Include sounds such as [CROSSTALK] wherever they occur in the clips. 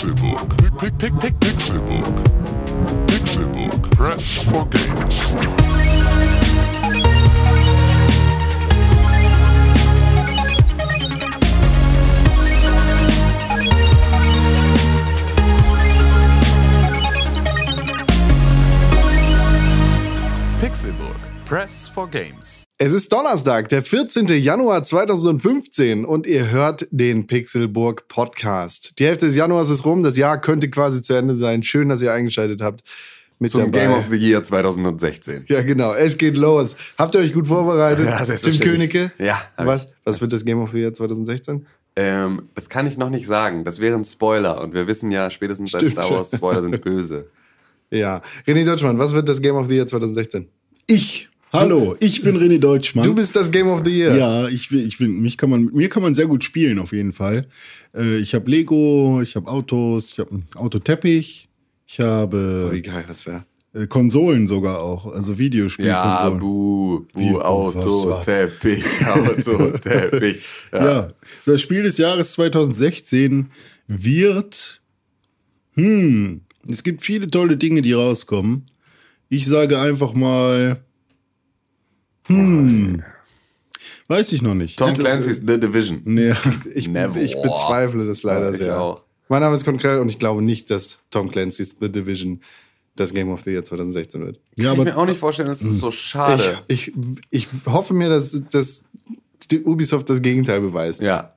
Pixelbook. Pick, pick, pick, Pixelbook. Pixelbook. Press for games. Pixelburg. Press for Games. Es ist Donnerstag, der 14. Januar 2015 und ihr hört den Pixelburg Podcast. Die Hälfte des Januars ist rum, das Jahr könnte quasi zu Ende sein. Schön, dass ihr eingeschaltet habt. Mit Zum dabei. Game of the Year 2016. Ja, genau. Es geht los. Habt ihr euch gut vorbereitet? Ja, Tim. Königke? Ja, Was, was wird das Game of the Year 2016? Ähm, das kann ich noch nicht sagen. Das wäre ein Spoiler. Und wir wissen ja spätestens seit Stimmt. Star Wars, Spoiler sind [LAUGHS] böse. Ja. René Deutschmann, was wird das Game of the Year 2016? Ich. Hallo, ich bin René Deutschmann. Du bist das Game of the Year. ja, ich ich bin, mich kann man, mit mir kann man sehr gut spielen auf jeden Fall. Äh, ich habe Lego, ich habe Autos, ich habe einen Autoteppich, ich Wie habe geil das wäre. äh, Konsolen sogar auch, also Ja, Videospielkonsolen. buh, Wie, buh, was Auto, war- Teppich, [LAUGHS] Auto, Teppich. [LAUGHS] Ja. Ja, das Spiel des Jahres 2016 wird, hm, es gibt viele tolle Dinge, die rauskommen. Ich sage einfach mal, hm, weiß ich noch nicht. Tom Clancy's The Division. Nee. [LAUGHS] Ich, ich bezweifle das leider Ich sehr. auch. Mein Name ist Konkret und ich glaube nicht, dass Tom Clancy's The Division das Game of the Year 2016 wird. Ja, Kann ich mir aber auch nicht vorstellen, das ist so schade. Ich, ich, ich hoffe mir, dass, dass Ubisoft das Gegenteil beweist. ja.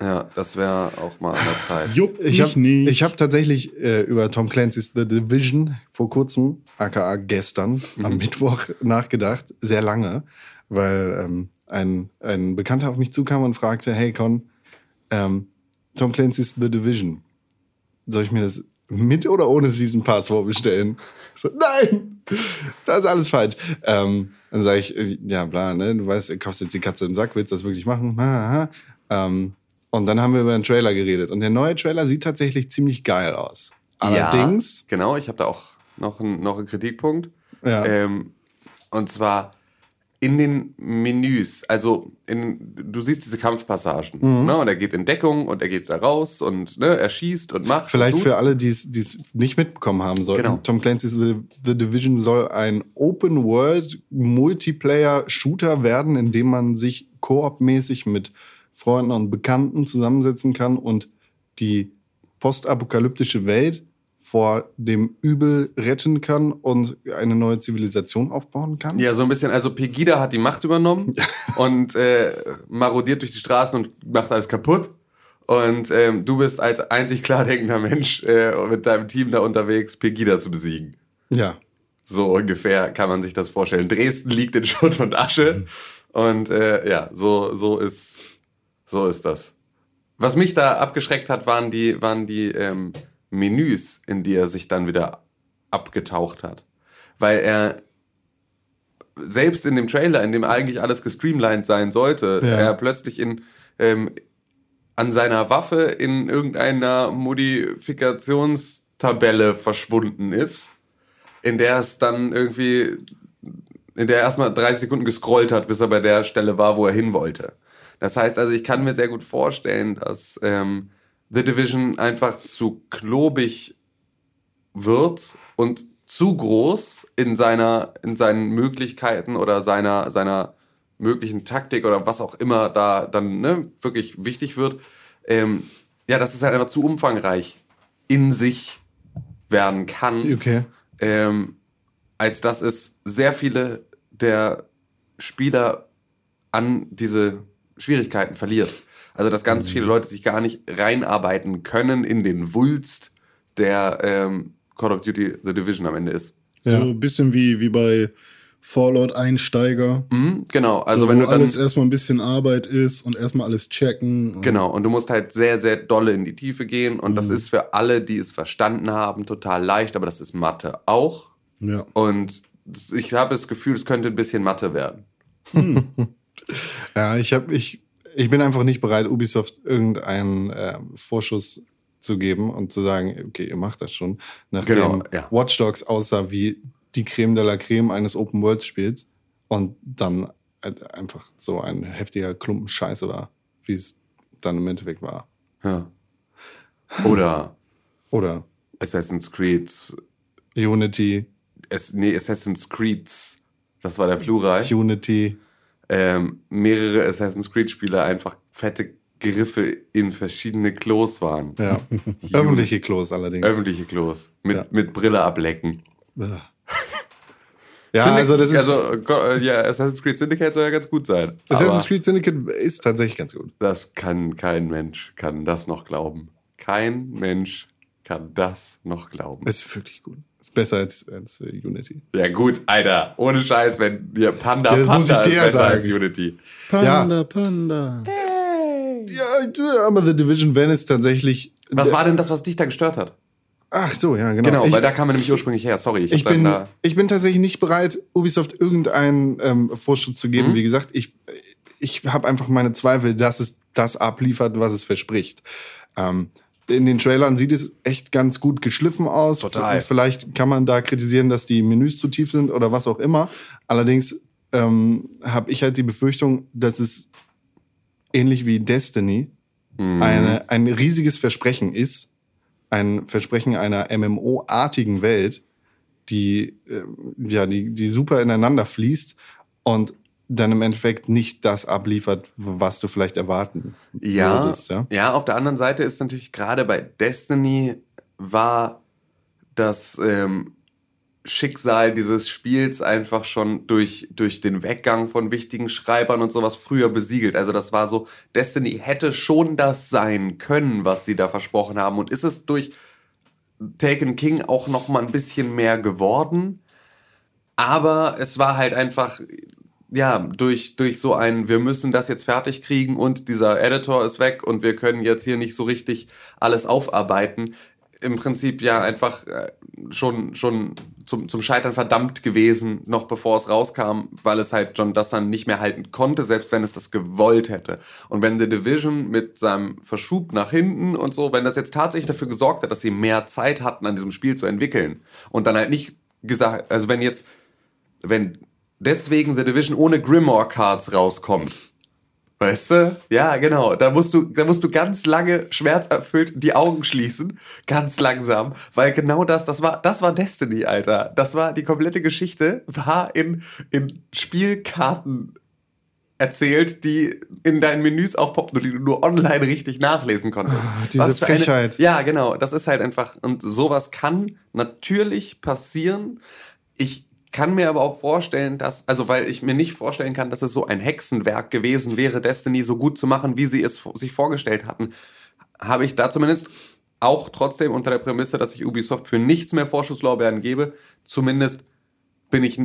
Ja, das wäre auch mal an der Zeit. juckt Ich habe hab tatsächlich äh, über Tom Clancy's The Division vor kurzem, aka gestern, am Mittwoch nachgedacht, sehr lange, weil ähm, ein, ein Bekannter auf mich zukam und fragte, hey Con, ähm, Tom Clancy's The Division, soll ich mir das mit oder ohne Season Pass vorbestellen? Ich So, nein, das ist alles falsch. Ähm, dann sage ich, äh, ja bla, ne, du weißt, du kaufst jetzt die Katze im Sack, willst das wirklich machen? Aha. Ähm, und dann haben wir über einen Trailer geredet. Und der neue Trailer sieht tatsächlich ziemlich geil aus. Allerdings, Ja, genau, ich habe da auch noch, einen- noch einen Kritikpunkt. Ja. Ähm, und zwar in den Menüs, also in, du siehst diese Kampfpassagen, Mhm. ne? Und er geht in Deckung und er geht da raus und ne, er schießt und macht. vielleicht und für alle, die es nicht mitbekommen haben sollten, Genau. Tom Clancy's The, The Division soll ein Open-World-Multiplayer-Shooter werden, in dem man sich koopmäßig mit Freunden und Bekannten zusammensetzen kann und die postapokalyptische Welt vor dem Übel retten kann und eine neue Zivilisation aufbauen kann. Ja, so ein bisschen, also Pegida hat die Macht übernommen [LAUGHS] und äh, marodiert durch die Straßen und macht alles kaputt. Und ähm, du bist als einzig klar denkender Mensch äh, mit deinem Team da unterwegs, Pegida zu besiegen. ja. So ungefähr kann man sich das vorstellen. Dresden liegt in Schutt und Asche. Und äh, ja, so, so, ist, so ist das. Was mich da abgeschreckt hat, waren die, waren die ähm, Menüs, in die er sich dann wieder abgetaucht hat. Weil er selbst in dem Trailer, in dem eigentlich alles gestreamlined sein sollte, Ja. er plötzlich in, ähm, an seiner Waffe in irgendeiner Modifikationstabelle verschwunden ist in der es dann irgendwie, in der er erstmal 30 Sekunden gescrollt hat, bis er bei der Stelle war, wo er hin wollte. Das heißt also, ich kann mir sehr gut vorstellen, dass ähm, The Division einfach zu klobig wird und zu groß in seiner, in seinen Möglichkeiten oder seiner, seiner möglichen Taktik oder was auch immer da dann ne, wirklich wichtig wird. Ähm, ja, dass es halt einfach zu umfangreich in sich werden kann Okay. ähm, als dass es sehr viele der Spieler an diese Schwierigkeiten verliert. Also dass ganz viele Leute sich gar nicht reinarbeiten können in den Wulst, der ähm, Call of Duty The Division am Ende ist. so ein bisschen wie, wie bei Fallout Einsteiger. Mhm, genau, also Also wenn du dann, alles erstmal ein bisschen Arbeit ist und erstmal alles checken. Und Genau, und du musst halt sehr, sehr dolle in die Tiefe gehen und Mhm. das ist für alle, die es verstanden haben, total leicht, aber das ist Mathe auch. Ja. Und ich habe das Gefühl, es könnte ein bisschen Mathe werden. [LAUGHS] Ja, ich, hab, ich, ich bin einfach nicht bereit, Ubisoft irgendeinen äh, Vorschuss zu geben und zu sagen, okay, ihr macht das schon. Nachdem Genau, ja. Watch Dogs aussah wie die Creme de la Creme eines Open-World-Spiels und dann halt einfach so ein heftiger Klumpen Scheiße war, wie es dann im Endeffekt war. Ja. Oder Oder Assassin's Creed. Unity, Es, nee, Assassin's Creeds. Das war der Plural. Unity. Ähm, mehrere Assassin's Creed-Spiele einfach fette Griffe in verschiedene Klos waren. Ja. [LAUGHS] Öffentliche Klos allerdings. Öffentliche Klos. Mit, Ja. mit Brille ablecken. [LAUGHS] ja, ja also das ist. Also, ja, Assassin's Creed Syndicate soll ja ganz gut sein. Assassin's Creed Syndicate ist tatsächlich ganz gut. das kann kein Mensch, kann das noch glauben. Kein Mensch kann das noch glauben. Es ist wirklich gut. Ist besser als, als äh, Unity. Ja gut, Alter, ohne Scheiß, wenn dir Panda Ja, Panda ist besser sagen. als Unity. Panda, Panda. Ja, aber The Division Van ist tatsächlich. Was war denn das, was dich da gestört hat? Ach so, ja, genau. Genau, ich, weil da kam er nämlich ursprünglich her. Sorry, ich, ich, bin, da. ich bin tatsächlich nicht bereit, Ubisoft irgendeinen ähm, Vorschuss zu Mhm. geben. Wie gesagt, ich, ich habe einfach meine Zweifel, dass es das abliefert, was es verspricht. Ähm, in den Trailern sieht es echt ganz gut geschliffen aus. Total. Vielleicht kann man da kritisieren, dass die Menüs zu tief sind oder was auch immer. Allerdings ähm, habe ich halt die Befürchtung, dass es ähnlich wie Destiny Mhm. eine, ein riesiges Versprechen ist, ein Versprechen einer MMO-artigen Welt, die, äh, ja, die, die super ineinander fließt und dann im Endeffekt nicht das abliefert, was du vielleicht erwarten Ja, würdest. Ja? ja, auf der anderen Seite ist natürlich gerade bei Destiny war das ähm, Schicksal dieses Spiels einfach schon durch, durch den Weggang von wichtigen Schreibern und sowas früher besiegelt. Also das war so, Destiny hätte schon das sein können, was sie da versprochen haben. Und ist es durch Taken King auch noch mal ein bisschen mehr geworden? Aber es war halt einfach, ja, durch, durch so ein, wir müssen das jetzt fertig kriegen und dieser Editor ist weg und wir können jetzt hier nicht so richtig alles aufarbeiten. Im Prinzip ja einfach äh, schon, schon zum, zum Scheitern verdammt gewesen, noch bevor es rauskam, weil es halt schon das dann nicht mehr halten konnte, selbst wenn es das gewollt hätte. Und wenn The Division mit seinem Verschub nach hinten und so, wenn das jetzt tatsächlich dafür gesorgt hat, dass sie mehr Zeit hatten, an diesem Spiel zu entwickeln und dann halt nicht gesagt, also wenn jetzt wenn deswegen The Division ohne Grimoire Cards rauskommt. Weißt du? Ja, genau. Da musst du, da musst du ganz lange schmerzerfüllt die Augen schließen, ganz langsam, weil genau das, das war, das war Destiny, Alter. Das war die komplette Geschichte, war in, in Spielkarten erzählt, die in deinen Menüs aufpoppen und die du nur online richtig nachlesen konntest. Ah, diese für Frechheit. Eine, ja, genau. Das ist halt einfach, und sowas kann natürlich passieren. Ich kann mir aber auch vorstellen, dass, also weil ich mir nicht vorstellen kann, dass es so ein Hexenwerk gewesen wäre, Destiny so gut zu machen, wie sie es sich vorgestellt hatten, habe ich da zumindest auch trotzdem unter der Prämisse, dass ich Ubisoft für nichts mehr Vorschusslorbeeren gebe, zumindest bin ich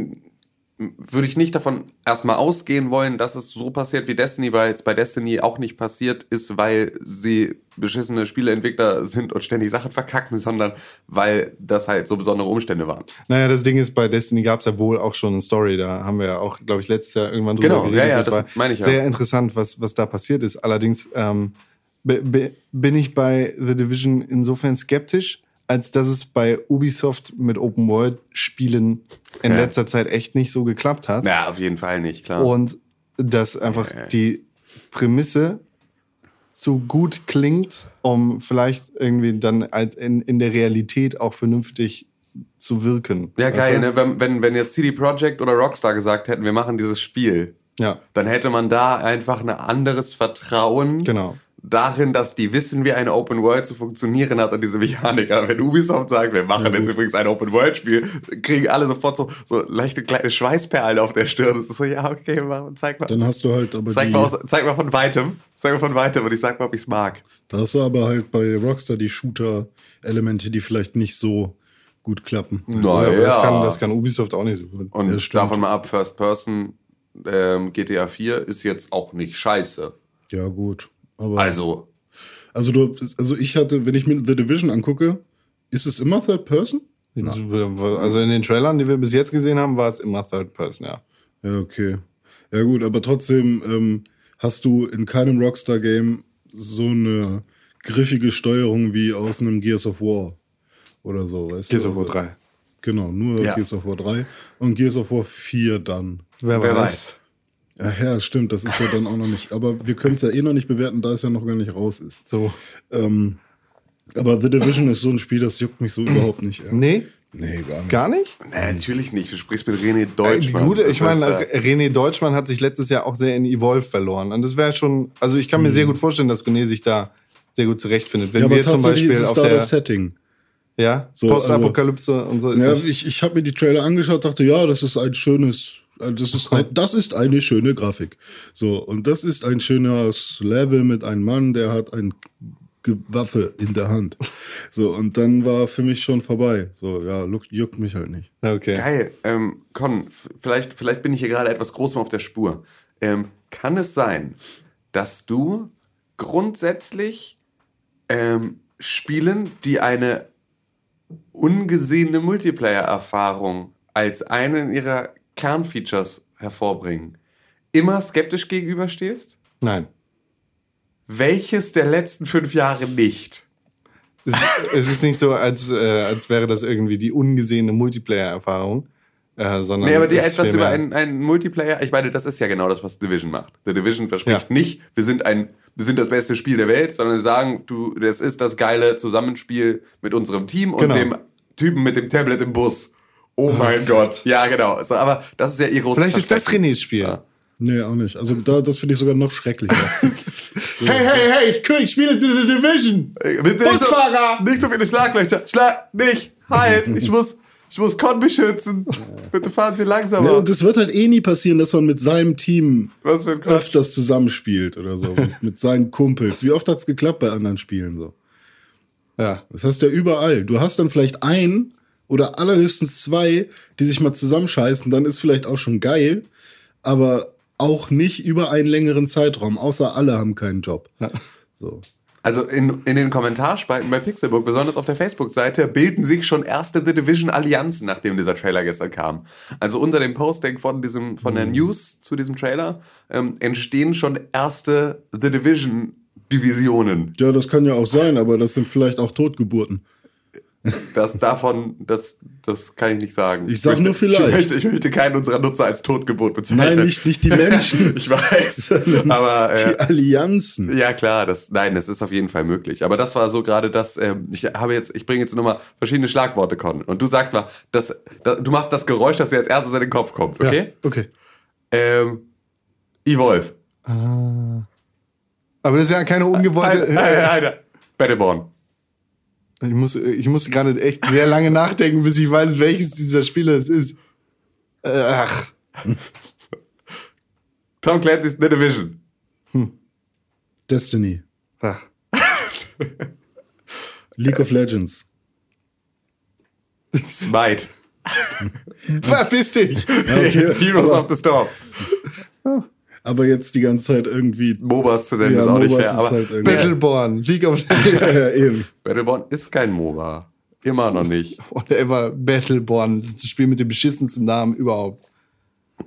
würde ich nicht davon erstmal ausgehen wollen, dass es so passiert wie Destiny, weil es bei Destiny auch nicht passiert ist, weil sie beschissene Spieleentwickler sind und ständig Sachen verkacken, [LAUGHS] sondern weil das halt so besondere Umstände waren. Naja, das Ding ist, bei Destiny gab es ja wohl auch schon eine Story. Da haben wir ja auch, glaube ich, letztes Jahr irgendwann drüber Genau, geredet. ja, ja, das, das war meine ich ja. sehr interessant, was, was da passiert ist. Allerdings ähm, be- be- bin ich bei The Division insofern skeptisch, als dass es bei Ubisoft mit Open-World-Spielen in Ja. letzter Zeit echt nicht so geklappt hat. Ja, auf jeden Fall nicht, klar. Und dass einfach die Prämisse zu gut klingt, um vielleicht irgendwie dann als in, in der Realität auch vernünftig zu wirken. ja, geil, du? ne? wenn, wenn, wenn jetzt CD Projekt oder Rockstar gesagt hätten, wir machen dieses Spiel, Ja, dann hätte man da einfach ein anderes Vertrauen genau. Darin, dass die wissen, wie eine Open World zu funktionieren hat und diese Mechaniker. Wenn Ubisoft sagt, wir machen jetzt übrigens ein Open World Spiel, kriegen alle sofort so, so leichte kleine Schweißperlen auf der Stirn. Das ist so, ja, okay, mach, zeig mal. Dann hast du halt aber Zeig die, mal, aus, zeig mal von weitem. Zeig mal von weitem und ich sag mal, ob ich's mag. da hast du aber halt bei Rockstar die Shooter-Elemente, die vielleicht nicht so gut klappen. Na aber das, ja. kann, das kann Ubisoft auch nicht so gut. Und Ja, davon mal ab, First Person ähm, GTA 4 ist jetzt auch nicht scheiße. Ja, gut. Aber Also, also, du, also ich hatte, wenn ich mir The Division angucke, ist es immer Third Person? Also in den Trailern, die wir bis jetzt gesehen haben, war es immer Third Person, ja. Ja, okay. Ja, gut, aber trotzdem ähm, hast du in keinem Rockstar-Game so eine griffige Steuerung wie aus einem Gears of War oder so, weißt Gears du? of War Also, 3. Genau, nur Ja. Gears of War 3 und Gears of War 4 dann. Wer, wer weiß. Ja, ja, stimmt, das ist ja dann auch noch nicht. Aber wir können es ja eh noch nicht bewerten, da es ja noch gar nicht raus ist. So. Ähm, Aber The Division ist so ein Spiel, das juckt mich so überhaupt nicht. ey. Nee, Nee, gar nicht. gar nicht? Nee, natürlich nicht. Du sprichst mit René Äh, Deutsch. die Mann. gute, ich meine, äh, René Deutschmann hat sich letztes Jahr auch sehr in Evolve verloren. Und das wäre schon, also ich kann mir sehr gut vorstellen, dass René sich da sehr gut zurechtfindet. Wenn Ja, aber wir zum tatsächlich Beispiel ist es auf da der das Setting. ja, So, Postapokalypse und so ist Ja, ich ich habe mir die Trailer angeschaut, dachte, ja, das ist ein schönes, äh, das ist, ein, das ist eine schöne Grafik. So, und das ist ein schönes Level mit einem Mann, der hat ein Ge- Waffe in der Hand. So, und dann war für mich schon vorbei. So, ja, juckt, juckt mich halt nicht. Okay. Geil. Ähm, Con, vielleicht, vielleicht bin ich hier gerade etwas Großem auf der Spur. Ähm, kann es sein, dass du grundsätzlich ähm, Spielen, die eine ungesehene Multiplayer-Erfahrung als einen ihrer Kernfeatures hervorbringen, immer skeptisch gegenüberstehst? Nein. Welches der letzten fünf Jahre nicht? Es, es ist nicht so, als, äh, als wäre das irgendwie die ungesehene Multiplayer-Erfahrung, äh, sondern. Nee, aber dir etwas über einen, einen Multiplayer, ich meine, das ist ja genau das, was Division macht. The Division verspricht Ja. nicht, wir sind ein, wir sind das beste Spiel der Welt, sondern sie sagen, du, das ist das geile Zusammenspiel mit unserem Team und Genau. dem Typen mit dem Tablet im Bus. Oh mein Gott. Ja, genau. So, aber das ist ja ihr großes Vielleicht ist das. Renés Spiel. Ja. Nee, auch nicht. Also da, das finde ich sogar noch schrecklicher. [LAUGHS] Hey, hey, hey, ich, ich spiele The Division. Äh, Bitte nicht so, Busfahrer! nicht so viele Schlaglöcher. Schlag nicht. Halt. Ich muss, ich muss Con beschützen. Bitte fahren Sie langsamer. ja, und es wird halt eh nie passieren, dass man mit seinem Team Was für ein Quatsch. öfters zusammenspielt oder so. mit, [LAUGHS] mit seinen Kumpels. Wie oft hat's geklappt bei anderen Spielen so? Ja. Das hast du ja überall. Du hast dann vielleicht ein oder allerhöchstens zwei, die sich mal zusammenscheißen, dann ist vielleicht auch schon geil, aber auch nicht über einen längeren Zeitraum, außer alle haben keinen Job. So. Also in, in den Kommentarspalten bei Pixelbook, besonders auf der Facebook-Seite, bilden sich schon erste The Division-Allianzen, nachdem dieser Trailer gestern kam. Also unter dem Posting von, diesem, von der News zu diesem Trailer ähm, entstehen schon erste The Division-Divisionen. Ja, das kann ja auch sein, aber das sind vielleicht auch Totgeburten. Das davon, das, das kann ich nicht sagen. Ich sag möchte, nur vielleicht. Ich möchte, ich möchte keinen unserer Nutzer als Totgeburt bezeichnen. Nein, nicht, nicht die Menschen, ich weiß, aber die äh, Allianzen. Ja, klar, das, nein, das ist auf jeden Fall möglich. Aber das war so gerade das, ähm, ich habe jetzt, ich bringe jetzt nochmal verschiedene Schlagworte, Con. Und du sagst mal, das, das, du machst das Geräusch, das dir als erstes in den Kopf kommt, okay? Ja, okay. Ähm, Evolve. Aber das ist ja keine ungewollte. Eine, eine, eine. Battleborn. Ich muss, ich muss gerade echt sehr lange nachdenken, bis ich weiß, welches dieser Spiele es ist. Ach. Tom Clancy's The Division. Destiny. Ach. League of Legends. Smite. Verpiss dich! okay, [LAUGHS] Heroes aber- of the Storm. Aber jetzt die ganze Zeit irgendwie. MOBAs zu nennen Ja, ist auch nicht MOBAs fair. ist Aber halt irgendwie- Battleborn, League of Legends, [LAUGHS] ja, ja, eben. Battleborn ist kein MOBA. Immer noch nicht. [LAUGHS] whatever, Battleborn. Das ist das Spiel mit dem beschissensten Namen überhaupt.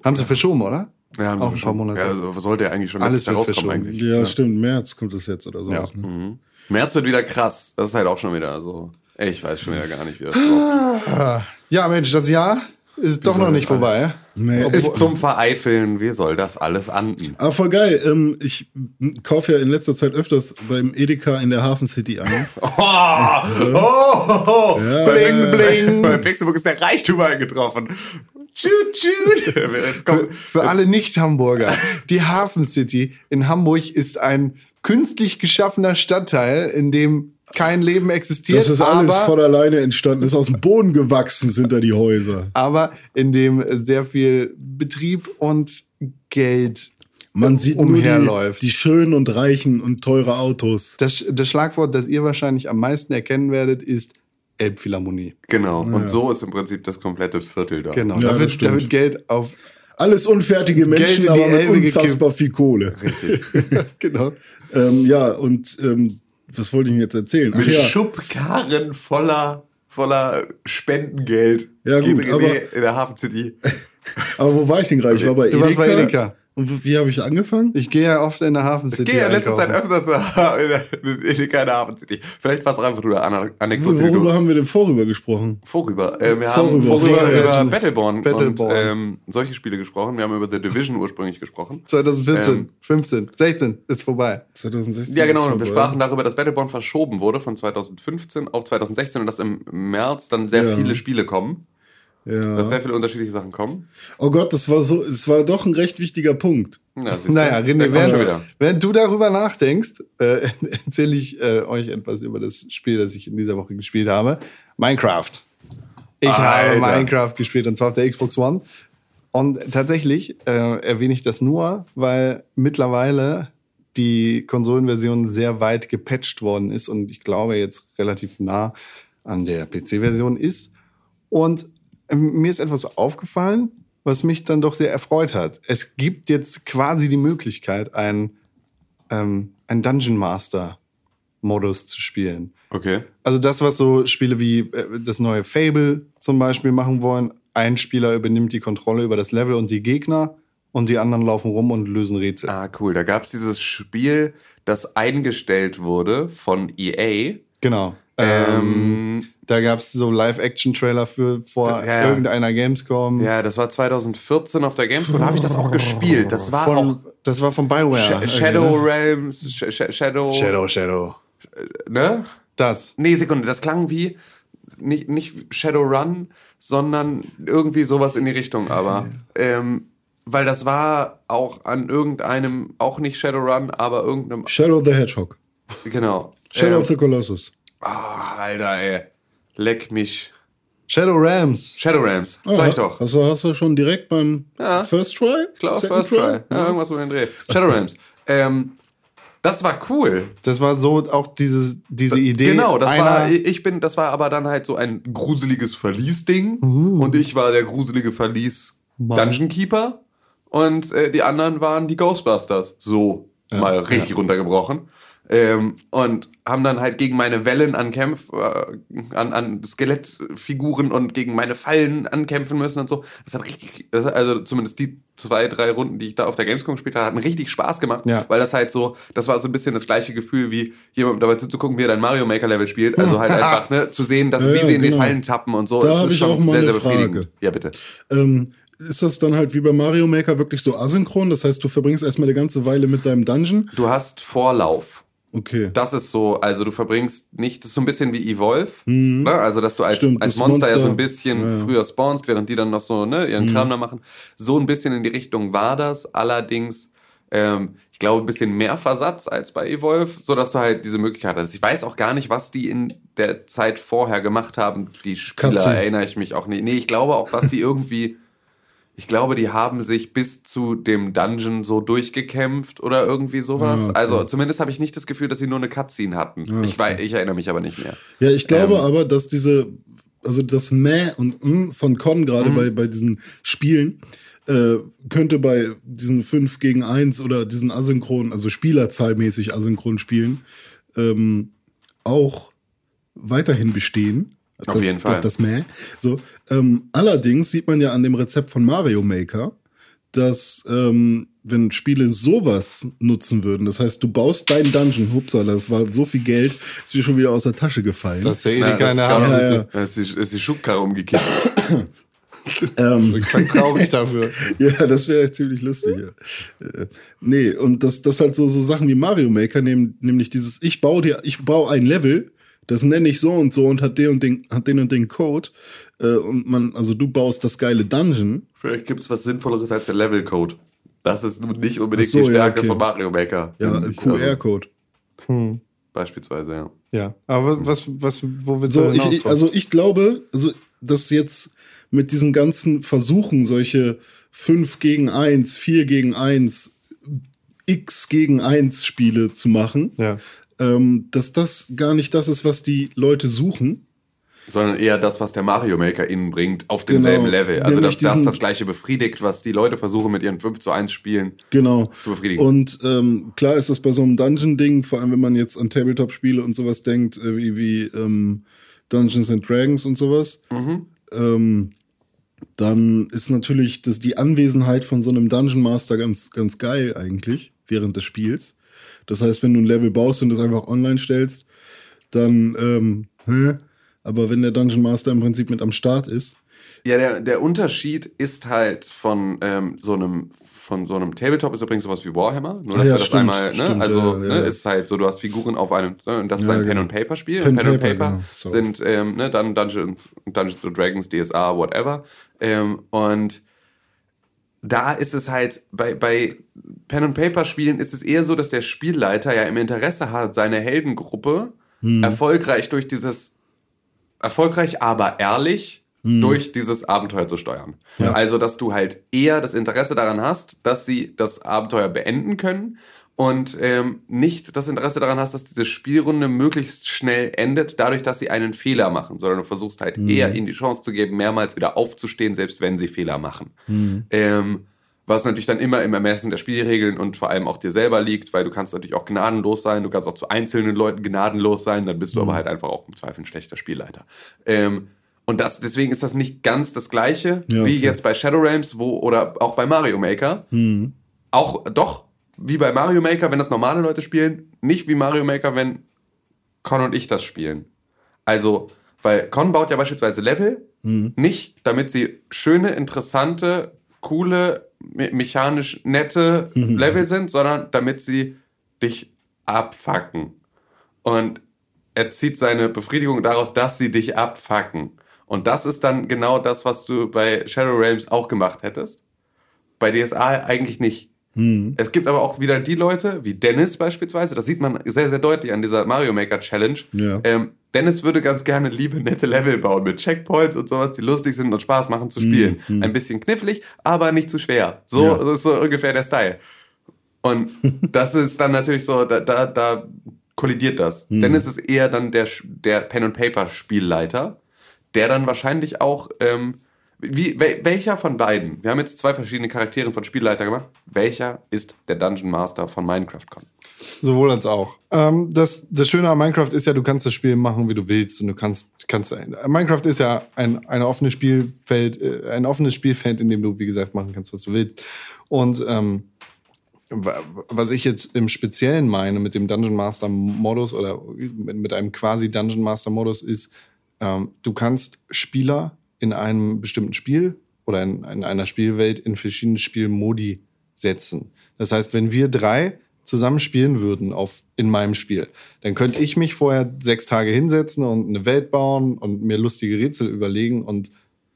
Haben sie verschoben, oder? Ja, haben Auch sie ein paar schon. Monate. Ja, also sollte ja eigentlich schon Alles letztes Jahr wird rauskommen verschoben. eigentlich. Ja, stimmt. März kommt das jetzt oder sowas. Ja. Ne? Mhm. März wird wieder krass. Das ist halt auch schon wieder so. Ey, Ich weiß schon wieder gar nicht, wie das [SIGHS] läuft. Ja, Mensch, das Jahr ist doch soll noch nicht vorbei. alles? Nee. Ist zum Vereifeln. Wie soll das alles anden? Aber voll geil. Ähm, ich kaufe ja in letzter Zeit öfters beim Edeka in der Hafen City ein. Oh, [LAUGHS] oh, oh, oh. Ja. Bei, Bling, Pixel, bling. [LAUGHS] bei Pixelbook ist der Reichtum eingetroffen. Shoot. [LAUGHS] Jetzt kommt, Für alle Nicht-Hamburger. Die Hafen City in Hamburg ist ein künstlich geschaffener Stadtteil, in dem kein Leben existiert, Das ist alles aber, von alleine entstanden. Ist aus dem Boden gewachsen, sind da die Häuser. aber in dem sehr viel Betrieb und Geld Man sieht nur die, umherläuft. die schönen und reichen und teure Autos. Das, das Schlagwort, das ihr wahrscheinlich am meisten erkennen werdet, ist Elbphilharmonie. genau. Und so ist im Prinzip das komplette Viertel da. Genau. Ja, da, wird, da wird Geld auf. Alles unfertige Menschen, aber mit unfassbar viel Kohle. [LAUGHS] genau. Ähm, ja, und ähm, was wollte ich Ihnen jetzt erzählen? Ach Mit ja, Schubkarren voller, voller Spendengeld. Ja, gut, aber- in der Hafen City. [LAUGHS] aber wo war ich denn gerade? Ich war bei Du Edeka. warst bei Edeka. Und wie habe ich angefangen? Ich gehe ja oft in der Hafen Ich City gehe ja in letzter. Zeit öfter zu, in, in, in keine Hafen City. Vielleicht war es auch einfach nur eine Anekdote. Worüber haben wir denn vorüber gesprochen? Vorüber. Äh, wir haben Vorüber. vorüber über. Battleborn, Battleborn. und ähm, solche Spiele gesprochen. Wir haben über The Division ursprünglich gesprochen. 2014, Ähm, 15, 16 ist vorbei. 2016. Ja, genau. ist Und wir sprachen darüber, dass Battleborn verschoben wurde von 2015 auf 2016 und dass im März dann sehr Ja. viele Spiele kommen. Ja. Dass sehr viele unterschiedliche Sachen kommen. Oh Gott, das war so, es war doch ein recht wichtiger Punkt. Du, Naja, René, während, während du darüber nachdenkst, äh, [LAUGHS] erzähle ich äh, euch etwas über das Spiel, das ich in dieser Woche gespielt habe. Minecraft. Ich habe Alter. Minecraft gespielt und zwar auf der Xbox One. Und tatsächlich äh, erwähne ich das nur, weil mittlerweile die Konsolenversion sehr weit gepatcht worden ist und ich glaube jetzt relativ nah an der PC-Version ist. Und mir ist etwas aufgefallen, was mich dann doch sehr erfreut hat. Es gibt jetzt quasi die Möglichkeit, einen, ähm, einen Dungeon Master Modus zu spielen. Okay. Also das, was so Spiele wie äh, das neue Fable zum Beispiel machen wollen. Ein Spieler übernimmt die Kontrolle über das Level und die Gegner und die anderen laufen rum und lösen Rätsel. Ah, cool. Da gab es dieses Spiel, das eingestellt wurde von EA. Genau. Ähm, da gab es so Live-Action-Trailer für vor Ja, ja. irgendeiner Gamescom. Ja, das war 2014 auf der Gamescom. Da habe ich das auch gespielt. Das war auch Von, das war von BioWare. Sh Shadow Realms, Sh Sh Shadow, Shadow, Shadow. ne? Das. Nee, Sekunde, das klang wie nicht, nicht Shadowrun, sondern irgendwie sowas in die Richtung, aber ähm, weil das war auch an irgendeinem, auch nicht Shadowrun, aber irgendeinem, Shadow the Hedgehog. genau. Shadow ähm, of the Colossus. Ah, Alter, ey. Leck mich. Shadow Rams. Shadow Realms, Ah, sag ich doch. Also hast du schon direkt beim Ja. First Try? Second First Try. Ja, irgendwas um den Dreh. Shadow Realms. ähm, das war cool. Das war so auch dieses, diese Idee. Genau, das war, ich bin, das war aber dann halt so ein gruseliges Verlies-Ding. Uh. Und ich war der gruselige Verlies-Dungeon Keeper. Und äh, die anderen waren die Ghostbusters. So mal richtig runtergebrochen. Ähm, und haben dann halt gegen meine Wellen an Kämpf, äh, an, an Skelettfiguren und gegen meine Fallen ankämpfen müssen und so. Das hat richtig, das hat, also zumindest die zwei, drei Runden, die ich da auf der Gamescom gespielt habe, hatten richtig Spaß gemacht, Ja. weil das halt so, das war so ein bisschen das gleiche Gefühl, wie jemandem dabei zuzugucken, wie er dein Mario Maker Level spielt. Also halt [LAUGHS] einfach, ne, zu sehen, dass, Ja, wie sie in genau. den Fallen tappen und so. Da hab ist ich schon auch mal sehr, sehr befriedigend. Frage. Ja, bitte. Ähm, ist das dann halt wie bei Mario Maker wirklich so asynchron? Das heißt, du verbringst erstmal eine ganze Weile mit deinem Dungeon? Du hast Vorlauf. Okay. Das ist so, also du verbringst nicht, das ist so ein bisschen wie Evolve, ne? also dass du als, Mhm. Stimmt, als das Monster, ja so Monster. ein bisschen Ja, Mhm. ja. früher spawnst, während die dann noch so ne, ihren Kram da machen. So ein bisschen in die Richtung war das, allerdings, ähm, ich glaube, ein bisschen mehr Versatz als bei Evolve, so dass du halt diese Möglichkeit hast. Ich weiß auch gar nicht, was die in der Zeit vorher gemacht haben. Die Spieler Cutscene. erinnere ich mich auch nicht. Nee, ich glaube auch, dass die [LAUGHS] irgendwie ich glaube, die haben sich bis zu dem Dungeon so durchgekämpft oder irgendwie sowas. Ah, okay. Also zumindest habe ich nicht das Gefühl, dass sie nur eine Cutscene hatten. ich, weiß, ich erinnere mich aber nicht mehr. Ja, ich glaube Ähm. aber, dass diese, also das Mäh und M von Con Mhm. gerade bei, bei diesen Spielen, äh, könnte bei diesen 5 gegen 1 oder diesen asynchronen, also spielerzahlmäßig asynchron Spielen, ähm, auch weiterhin bestehen. Auf das, jeden Fall. Das, das Mäh. So, ähm, allerdings sieht man ja an dem Rezept von Mario Maker, dass ähm, wenn Spiele sowas nutzen würden, das heißt, du baust deinen Dungeon, hupsala, das war so viel Geld, ist mir schon wieder aus der Tasche gefallen. Das ist ja eh Na, keine ist, Ja, ja. Das ist, die, ist die Schubkarre umgekippt. [COUGHS] ähm, Ich bin traurig dafür. [LAUGHS] Ja, das wäre echt ziemlich lustig. Ja. Äh, nee, und das, das halt so, so Sachen wie Mario Maker, nehm, nämlich dieses, ich baue dir, ich baue ein Level, das nenne ich so und so und hat den und den, hat den und den Code. Äh, und man, also du baust das geile Dungeon. Vielleicht gibt es was Sinnvolleres als der Level-Code. Das ist nun nicht unbedingt so, die ja, Stärke okay. von Mario Maker. Ja, also, QR-Code. Beispielsweise, ja. Ja, aber was, was, wo wir So, ich, ich, also ich glaube, also dass jetzt mit diesen ganzen Versuchen, solche 5 gegen 1, 4 gegen 1, X gegen 1 Spiele zu machen, ja. Ähm, dass das gar nicht das ist, was die Leute suchen. Sondern eher das, was der Mario Maker innen bringt, auf demselben Genau. Level. Also, dass das das gleiche befriedigt, was die Leute versuchen mit ihren 5 zu 1 Spielen. Genau. Zu befriedigen. Und ähm, klar ist das bei so einem Dungeon-Ding, vor allem wenn man jetzt an Tabletop-Spiele und sowas denkt, äh, wie, wie ähm, Dungeons and Dragons und sowas. Mhm. Ähm, dann ist natürlich das, die Anwesenheit von so einem Dungeon Master ganz, ganz geil eigentlich während des Spiels. Das heißt, wenn du ein Level baust und das einfach online stellst, dann, ähm, hä? aber wenn der Dungeon Master im Prinzip mit am Start ist, Ja, der, der Unterschied ist halt von ähm, so einem von so einem Tabletop ist übrigens sowas wie Warhammer. Nur Ah dass ja, wir das stimmt, einmal, ne? stimmt, also ja, ja, ne, ja. ist halt so, du hast Figuren auf einem, ne? und das ist ein Pen genau. and Paper Spiel. Pen Pen, and Paper, Paper genau, so. sind ähm, ne, dann Dungeons, Dungeons and Dragons, DSA, whatever. Ähm, und da ist es halt, bei, bei Pen and Paper Spielen ist es eher so, dass der Spielleiter ja im Interesse hat, seine Heldengruppe Hm. erfolgreich durch dieses, erfolgreich, aber ehrlich durch dieses Abenteuer zu steuern. Hm. Ja. Also, dass du halt eher das Interesse daran hast, dass sie das Abenteuer beenden können und ähm, nicht das Interesse daran hast, dass diese Spielrunde möglichst schnell endet, dadurch, dass sie einen Fehler machen, sondern du versuchst halt Hm. eher ihnen die Chance zu geben, mehrmals wieder aufzustehen, selbst wenn sie Fehler machen. Ähm, was natürlich dann immer im Ermessen der Spielregeln und vor allem auch dir selber liegt, weil du kannst natürlich auch gnadenlos sein, du kannst auch zu einzelnen Leuten gnadenlos sein, dann bist du aber halt einfach auch im Zweifel ein schlechter Spielleiter. Ähm, und das, deswegen ist das nicht ganz das Gleiche Ja, wie okay. jetzt bei Shadow Realms wo, oder auch bei Mario Maker. Auch doch wie bei Mario Maker, wenn das normale Leute spielen, nicht wie Mario Maker, wenn Con und ich das spielen. Also, weil Con baut ja beispielsweise Level nicht, damit sie schöne, interessante, coole, me mechanisch nette Level sind, sondern damit sie dich abfacken. Und er zieht seine Befriedigung daraus, dass sie dich abfacken. Und das ist dann genau das, was du bei Shadow Realms auch gemacht hättest. Bei DSA eigentlich nicht. Es gibt aber auch wieder die Leute, wie Dennis beispielsweise, das sieht man sehr, sehr deutlich an dieser Mario Maker Challenge. Ja. Ähm, Dennis würde ganz gerne liebe, nette Level bauen mit Checkpoints und sowas, die lustig sind und Spaß machen zu spielen. Ein bisschen knifflig, aber nicht zu schwer. So Ja. das ist so ungefähr der Style. Und [LAUGHS] das ist dann natürlich so, da, da, da kollidiert das. Dennis ist eher dann der, der Pen and Paper Spielleiter, der dann wahrscheinlich auch, ähm, wie, wel, welcher von beiden? Wir haben jetzt zwei verschiedene Charaktere von Spielleiter gemacht. Welcher ist der Dungeon Master von Minecraft Con? Sowohl als auch. Ähm, das, das Schöne an Minecraft ist ja, du kannst das Spiel machen, wie du willst. Und du kannst, kannst Minecraft ist ja ein, ein offenes Spielfeld, äh, ein offenes Spielfeld, in dem du, wie gesagt, machen kannst, was du willst. Und ähm, wa- was ich jetzt im Speziellen meine mit dem Dungeon Master Modus oder mit, mit einem quasi Dungeon Master Modus ist, ähm, du kannst Spieler in einem bestimmten Spiel oder in, in einer Spielwelt in verschiedene Spielmodi setzen. Das heißt, wenn wir drei zusammen spielen würden auf, in meinem Spiel, dann könnte ich mich vorher sechs Tage hinsetzen und eine Welt bauen und mir lustige Rätsel überlegen und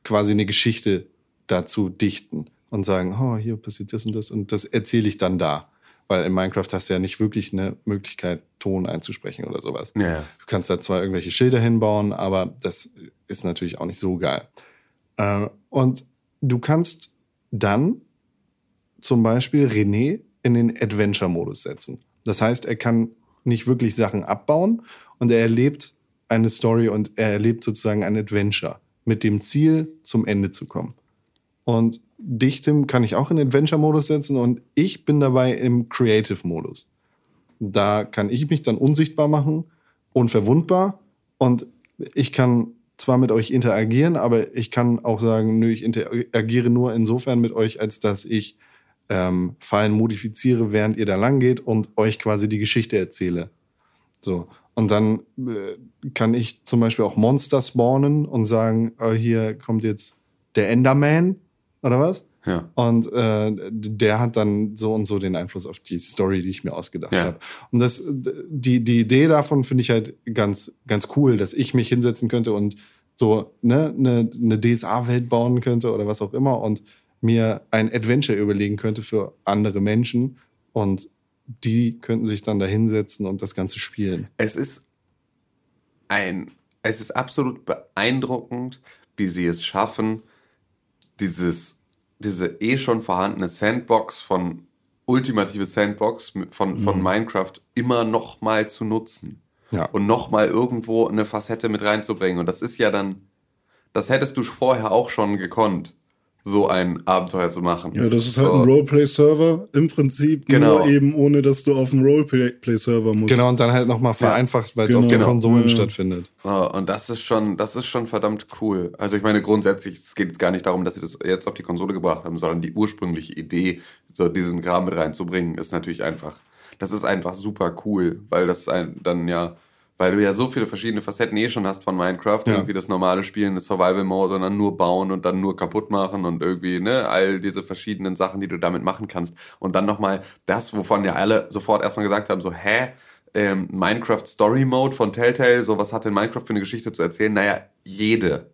quasi eine Geschichte dazu dichten und sagen, oh, hier passiert das und das und das erzähle ich dann da. Weil in Minecraft hast du ja nicht wirklich eine Möglichkeit, Ton einzusprechen oder sowas. Ja. Du kannst da zwar irgendwelche Schilder hinbauen, aber das ist natürlich auch nicht so geil. Äh, und du kannst dann zum Beispiel René in den Adventure-Modus setzen. Das heißt, er kann nicht wirklich Sachen abbauen und er erlebt eine Story und er erlebt sozusagen ein Adventure mit dem Ziel, zum Ende zu kommen. Und dich, Tim, kann ich auch in Adventure-Modus setzen und ich bin dabei im Creative-Modus. Da kann ich mich dann unsichtbar machen, unverwundbar und ich kann zwar mit euch interagieren, aber ich kann auch sagen, nö, ich interagiere nur insofern mit euch, als dass ich ähm, Fallen modifiziere, während ihr da lang geht und euch quasi die Geschichte erzähle. So. Und dann äh, kann ich zum Beispiel auch Monster spawnen und sagen, äh, hier kommt jetzt der Enderman oder was? Ja. Und äh, der hat dann so und so den Einfluss auf die Story, die ich mir ausgedacht Ja. habe. Und das, die, die Idee davon finde ich halt ganz, ganz cool, dass ich mich hinsetzen könnte und so ne, eine, eine DSA-Welt bauen könnte oder was auch immer und mir ein Adventure überlegen könnte für andere Menschen und die könnten sich dann da hinsetzen und das Ganze spielen. Es ist ein, es ist absolut beeindruckend, wie sie es schaffen, dieses, diese eh schon vorhandene Sandbox von ultimative Sandbox von, von Minecraft immer noch mal zu nutzen Ja. und noch mal irgendwo eine Facette mit reinzubringen. Und das ist ja dann, das hättest du vorher auch schon gekonnt. So ein Abenteuer zu machen. Ja, das ist halt So. ein Roleplay-Server im Prinzip, Genau. nur eben ohne, dass du auf einen Roleplay-Server musst. Genau, und dann halt nochmal vereinfacht, weil es Genau. auf den Genau. Konsolen Ja. stattfindet. Ja, und das ist schon, das ist schon verdammt cool. Also ich meine, grundsätzlich, es geht jetzt gar nicht darum, dass sie das jetzt auf die Konsole gebracht haben, sondern die ursprüngliche Idee, so diesen Kram mit reinzubringen, ist natürlich einfach, das ist einfach super cool, weil das ein, dann ja, weil du ja so viele verschiedene Facetten eh schon hast von Minecraft, Ja. irgendwie das normale Spielen, das Survival Mode und dann nur bauen und dann nur kaputt machen und irgendwie, ne, all diese verschiedenen Sachen, die du damit machen kannst. Und dann nochmal das, wovon ja alle sofort erstmal gesagt haben, so, hä? ähm, Minecraft Story Mode von Telltale, so was hat denn Minecraft für eine Geschichte zu erzählen? Naja, jede.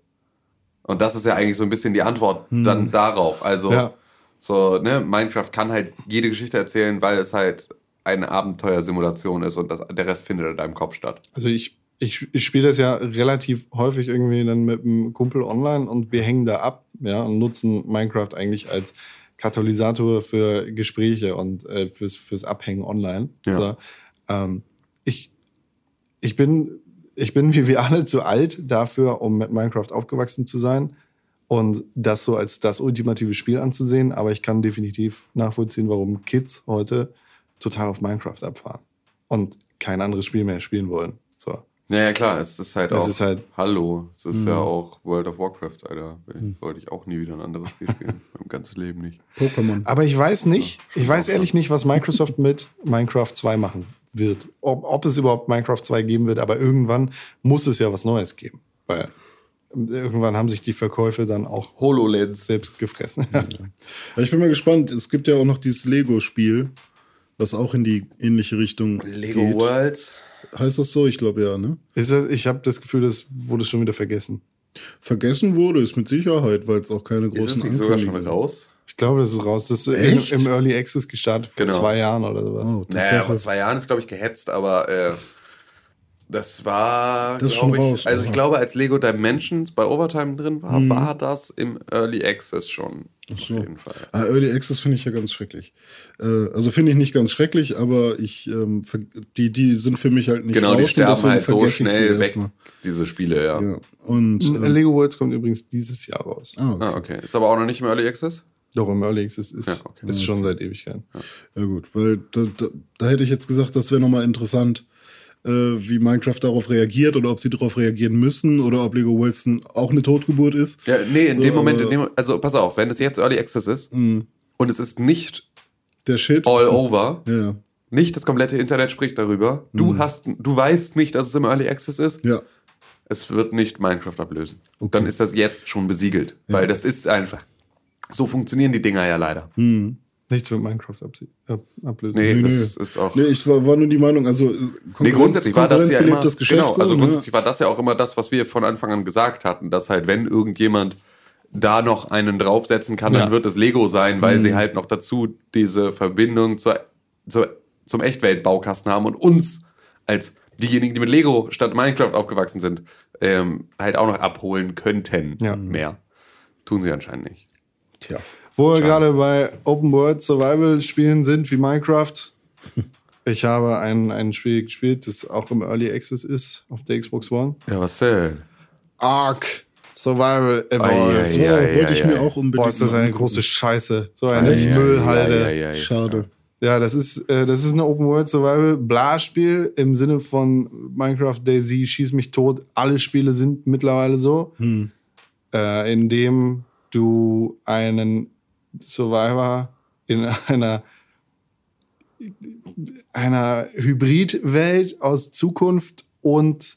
Und das ist ja eigentlich so ein bisschen die Antwort dann darauf. Also, Ja. so, ne, Minecraft kann halt jede Geschichte erzählen, weil es halt eine Abenteuersimulation ist und das, der Rest findet in deinem Kopf statt. Also ich, ich, ich spiele das ja relativ häufig irgendwie dann mit einem Kumpel online und wir hängen da ab, ja, und nutzen Minecraft eigentlich als Katalysator für Gespräche und äh, fürs, fürs Abhängen online. Ja. So, ähm, ich, ich bin, ich bin wie wir alle zu alt dafür, um mit Minecraft aufgewachsen zu sein und das so als das ultimative Spiel anzusehen, aber ich kann definitiv nachvollziehen, warum Kids heute total auf Minecraft abfahren und kein anderes Spiel mehr spielen wollen. So. Ja, ja, klar, es ist halt Es auch. ist halt- Hallo, es ist ja auch World of Warcraft, Alter. Wollte ich auch nie wieder ein anderes Spiel spielen. [LAUGHS] Mein ganzes Leben nicht. Pokémon. Aber ich weiß nicht, ich weiß ehrlich nicht, was Microsoft [LAUGHS] mit Minecraft 2 machen wird. Ob, ob es überhaupt Minecraft 2 geben wird, aber irgendwann muss es ja was Neues geben. Weil irgendwann haben sich die Verkäufe dann auch HoloLens selbst gefressen. Ja, [LAUGHS] ich bin mal gespannt. Es gibt ja auch noch dieses Lego-Spiel, was auch in die ähnliche Richtung Lego geht. Worlds? Heißt das so? Ich glaube ja, ne? Ist das, ich habe das Gefühl, das wurde schon wieder vergessen. Vergessen wurde es mit Sicherheit, weil es auch keine Ist großen es nicht sogar schon raus? Ich glaube, das ist raus. Das ist Echt? im, im Early Access gestartet vor Genau. zwei Jahren oder sowas. Oh, Naja, vor zwei Jahren ist, glaube ich, gehetzt, aber äh, das war, Das ist schon ich, raus, also ich glaube, als Lego Dimensions bei Overtime drin war, Mhm. war das im Early Access schon. Auf so. jeden Fall. Ah, Early Access finde ich ja ganz schrecklich. Äh, also finde ich nicht ganz schrecklich, aber ich ähm, die die sind für mich halt nicht Genau, die raus und sterben halt so schnell weg, erstmal. diese Spiele, ja. Ja. Und Äh, ähm, Lego Worlds kommt übrigens dieses Jahr raus. ah, okay. Ah, okay. Ist aber auch noch nicht im Early Access? Doch, im Early Access ist, Ja, okay. ist schon seit Ewigkeiten. Ja gut, weil da, da, da hätte ich jetzt gesagt, das wäre nochmal interessant, äh, wie Minecraft darauf reagiert oder ob sie darauf reagieren müssen oder ob Lego Wilson auch eine Totgeburt ist. Ja, nee, in So, dem Moment, in aber- dem, also pass auf, wenn es jetzt Early Access ist Mhm. und es ist nicht Der Shit. all over, Ja, nicht das komplette Internet spricht darüber, du Mhm. hast, du weißt nicht, dass es im Early Access ist, ja. es wird nicht Minecraft ablösen. Okay. Dann ist das jetzt schon besiegelt, weil das ist einfach, so funktionieren die Dinger ja leider. Nichts mit Minecraft absie- ab, ablösen. Nee, Nee, das nee. ist auch. Nee, ich war, war nur die Meinung, also äh, Nee, Konkurrenz- grundsätzlich war das ja immer, das Geschäft. genau, also so, ne? grundsätzlich war das ja auch immer das, was wir von Anfang an gesagt hatten, dass halt, wenn irgendjemand da noch einen draufsetzen kann, Ja. dann wird es Lego sein, weil Mhm. sie halt noch dazu diese Verbindung zur, zur, zum Echtweltbaukasten haben und uns als diejenigen, die mit Lego statt Minecraft aufgewachsen sind, ähm, halt auch noch abholen könnten. Ja. Mehr. Tun sie anscheinend nicht. Tja. Wo wir gerade bei Open World Survival Spielen sind wie Minecraft. [LAUGHS] Ich habe ein, ein Spiel gespielt, das auch im Early Access ist auf der Xbox One. Ja, was denn? Ark Survival Evolved. ei, Ja, ei, wollte ich mir auch unbedingt. Boah, ist das eine große Scheiße. So eine Ei, ei, Müllhalde. Schade. Ja, das ist, äh, das ist ein Open World Survival Bla-Spiel im Sinne von Minecraft Daisy, Schieß mich tot. Alle Spiele sind mittlerweile so, Hm. äh, in dem du einen Survivor in einer, einer Hybridwelt aus Zukunft und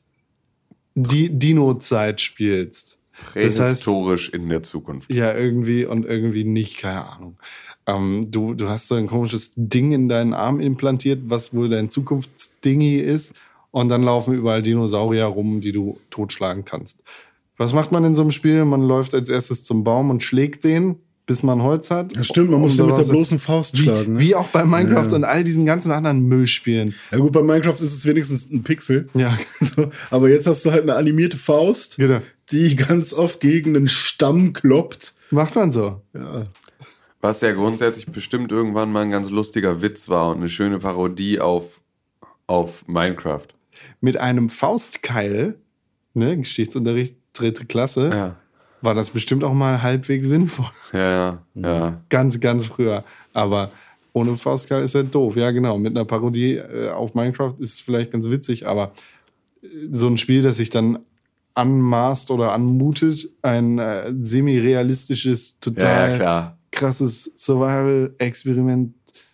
die Dino-Zeit spielst. Das heißt, Prähistorisch in der Zukunft. ja, irgendwie und irgendwie nicht, keine Ahnung. Ähm, du, du hast so ein komisches Ding in deinen Arm implantiert, was wohl dein Zukunftsdingi ist. Und dann laufen überall Dinosaurier rum, die du totschlagen kannst. Was macht man in so einem Spiel? Man läuft als erstes zum Baum und schlägt den, bis man Holz hat. Ja, stimmt, man Um muss ja mit der bloßen Faust wie, schlagen. Ne? wie auch bei Minecraft Ja. und all diesen ganzen anderen Müllspielen. Ja gut, bei Minecraft ist es wenigstens ein Pixel. Ja, [LAUGHS] So, aber jetzt hast du halt eine animierte Faust, Genau. die ganz oft gegen einen Stamm kloppt. macht man so. Ja. Was ja grundsätzlich bestimmt irgendwann mal ein ganz lustiger Witz war und eine schöne Parodie auf, auf Minecraft. Mit einem Faustkeil, ne, Geschichtsunterricht, dritte Klasse, Ja. War das bestimmt auch mal halbwegs sinnvoll. Ja, ja, ja. Ganz, ganz früher. Aber ohne Faustkarl ist er doof. Ja, genau. Mit einer Parodie äh, auf Minecraft ist es vielleicht ganz witzig, aber äh, so ein Spiel, das sich dann anmaßt oder anmutet, ein äh, semi-realistisches, total ja, krasses Survival-Experiment,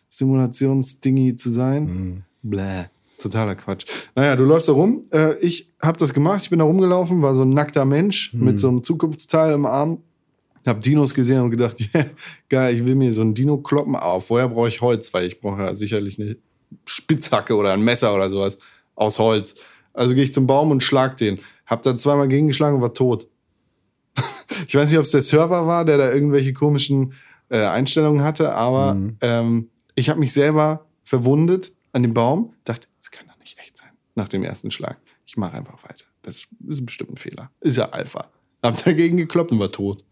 Simulationsdingy zu sein. Bläh. Totaler Quatsch. Naja, du läufst da rum. Äh, ich habe das gemacht. Ich bin da rumgelaufen, war so ein nackter Mensch mit so einem Zukunftsteil im Arm. Hab Dinos gesehen und gedacht, [LAUGHS] yeah, geil, ich will mir so ein Dino kloppen. Aber vorher brauche ich Holz, weil ich brauche ja sicherlich eine Spitzhacke oder ein Messer oder sowas aus Holz. Also gehe ich zum Baum und schlag den. Hab da zweimal gegengeschlagen und war tot. [LAUGHS] Ich weiß nicht, ob es der Server war, der da irgendwelche komischen äh, Einstellungen hatte, aber ähm, ich habe mich selber verwundet an dem Baum. Dachte, das kann doch nicht echt sein. Nach dem ersten Schlag. Ich mache einfach weiter. Das ist bestimmt ein Fehler. Ist ja Alpha. Hab dagegen gekloppt und war tot.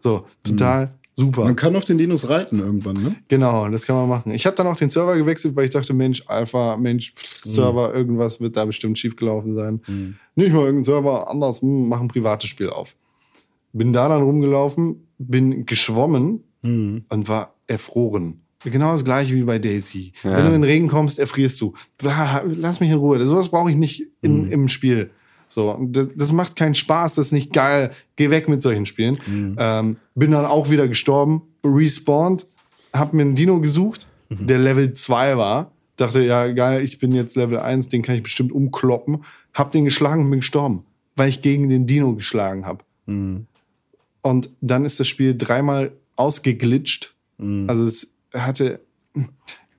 So, total super. Man kann auf den Dinos reiten irgendwann, ne? Genau, das kann man machen. Ich habe dann auch den Server gewechselt, weil ich dachte, Mensch, Alpha, Mensch, pff, Server, irgendwas wird da bestimmt schiefgelaufen sein. Nicht mal irgendein Server, anders, hm, mach ein privates Spiel auf. Bin da dann rumgelaufen, bin geschwommen und war erfroren. Genau das gleiche wie bei Daisy. Wenn du in den Regen kommst, erfrierst du. Lass mich in Ruhe. Sowas brauche ich nicht in, im Spiel. So, das, das macht keinen Spaß, das ist nicht geil. Geh weg mit solchen Spielen. Ähm, bin dann auch wieder gestorben, respawned, hab mir einen Dino gesucht, der Level 2 war. Dachte, ja, geil, ich bin jetzt Level 1, den kann ich bestimmt umkloppen. Hab den geschlagen und bin gestorben, weil ich gegen den Dino geschlagen habe. Und dann ist das Spiel dreimal ausgeglitscht. Also es hatte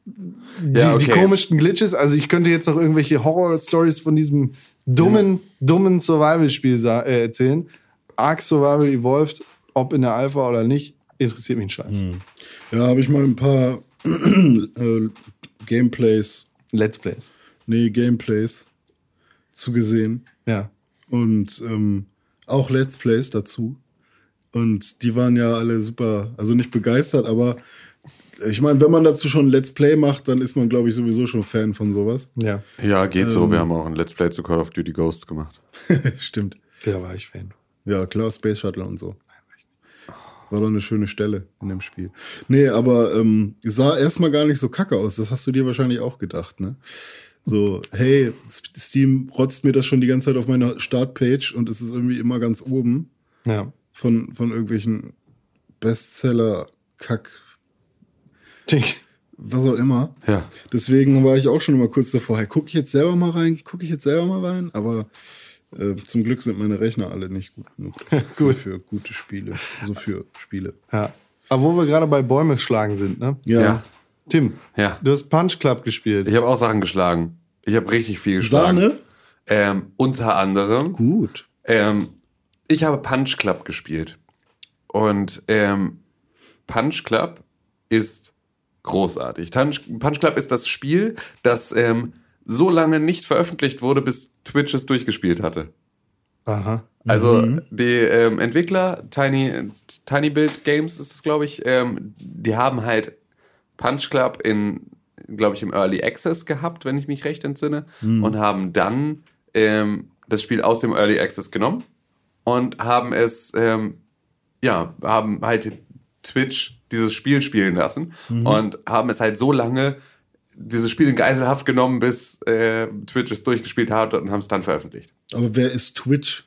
die, Ja, die okay. komischsten Glitches. Also ich könnte jetzt noch irgendwelche Horror-Stories von diesem dummen, dummen Survival-Spiel äh, erzählen. Ark Survival Evolved, ob in der Alpha oder nicht, interessiert mich ein Scheiß. Ja, habe ich mal ein paar äh, Gameplays, Let's Plays. nee, Gameplays zugesehen. Ja. und ähm, auch Let's Plays dazu. Und die waren ja alle super, also nicht begeistert, aber ich meine, wenn man dazu schon ein Let's Play macht, dann ist man, glaube ich, sowieso schon Fan von sowas. Ja, Ja, geht so. Wir haben auch ein Let's Play zu Call of Duty Ghosts gemacht. [LAUGHS] Stimmt. da war ich Fan. Ja, klar, Space Shuttle und so. War doch eine schöne Stelle in dem Spiel. Nee, aber ähm, sah erstmal gar nicht so kacke aus. Das hast du dir wahrscheinlich auch gedacht, ne? So, hey, Steam rotzt mir das schon die ganze Zeit auf meiner Startpage und es ist irgendwie immer ganz oben. Ja. von, von irgendwelchen Bestseller-Kack, was auch immer. Ja. Deswegen war ich auch schon immer kurz davor, hey, gucke ich jetzt selber mal rein, gucke ich jetzt selber mal rein, aber äh, zum Glück sind meine Rechner alle nicht gut genug für, [LAUGHS] Gut. für gute Spiele, also für Spiele. ja. Aber wo wir gerade bei Bäume schlagen sind, ne? Ja. Ja. Tim, Ja. du hast Punch Club gespielt. Ich habe auch Sachen geschlagen. Ich habe richtig viel geschlagen. Sahne? Ähm, unter anderem. Gut. Ähm, ich habe Punch Club gespielt. Und ähm, Punch Club ist großartig. Punch, Punch Club ist das Spiel, das ähm, so lange nicht veröffentlicht wurde, bis Twitch es durchgespielt hatte. Aha. Also die ähm, Entwickler, Tiny, Tiny Build Games ist es, glaube ich, ähm, die haben halt Punch Club in, glaube ich, im Early Access gehabt, wenn ich mich recht entsinne, und haben dann ähm, das Spiel aus dem Early Access genommen und haben es, ähm, ja, haben halt Twitch dieses Spiel spielen lassen und haben es halt so lange dieses Spiel in Geiselhaft genommen, bis äh, Twitch es durchgespielt hat und haben es dann veröffentlicht. Aber wer ist Twitch?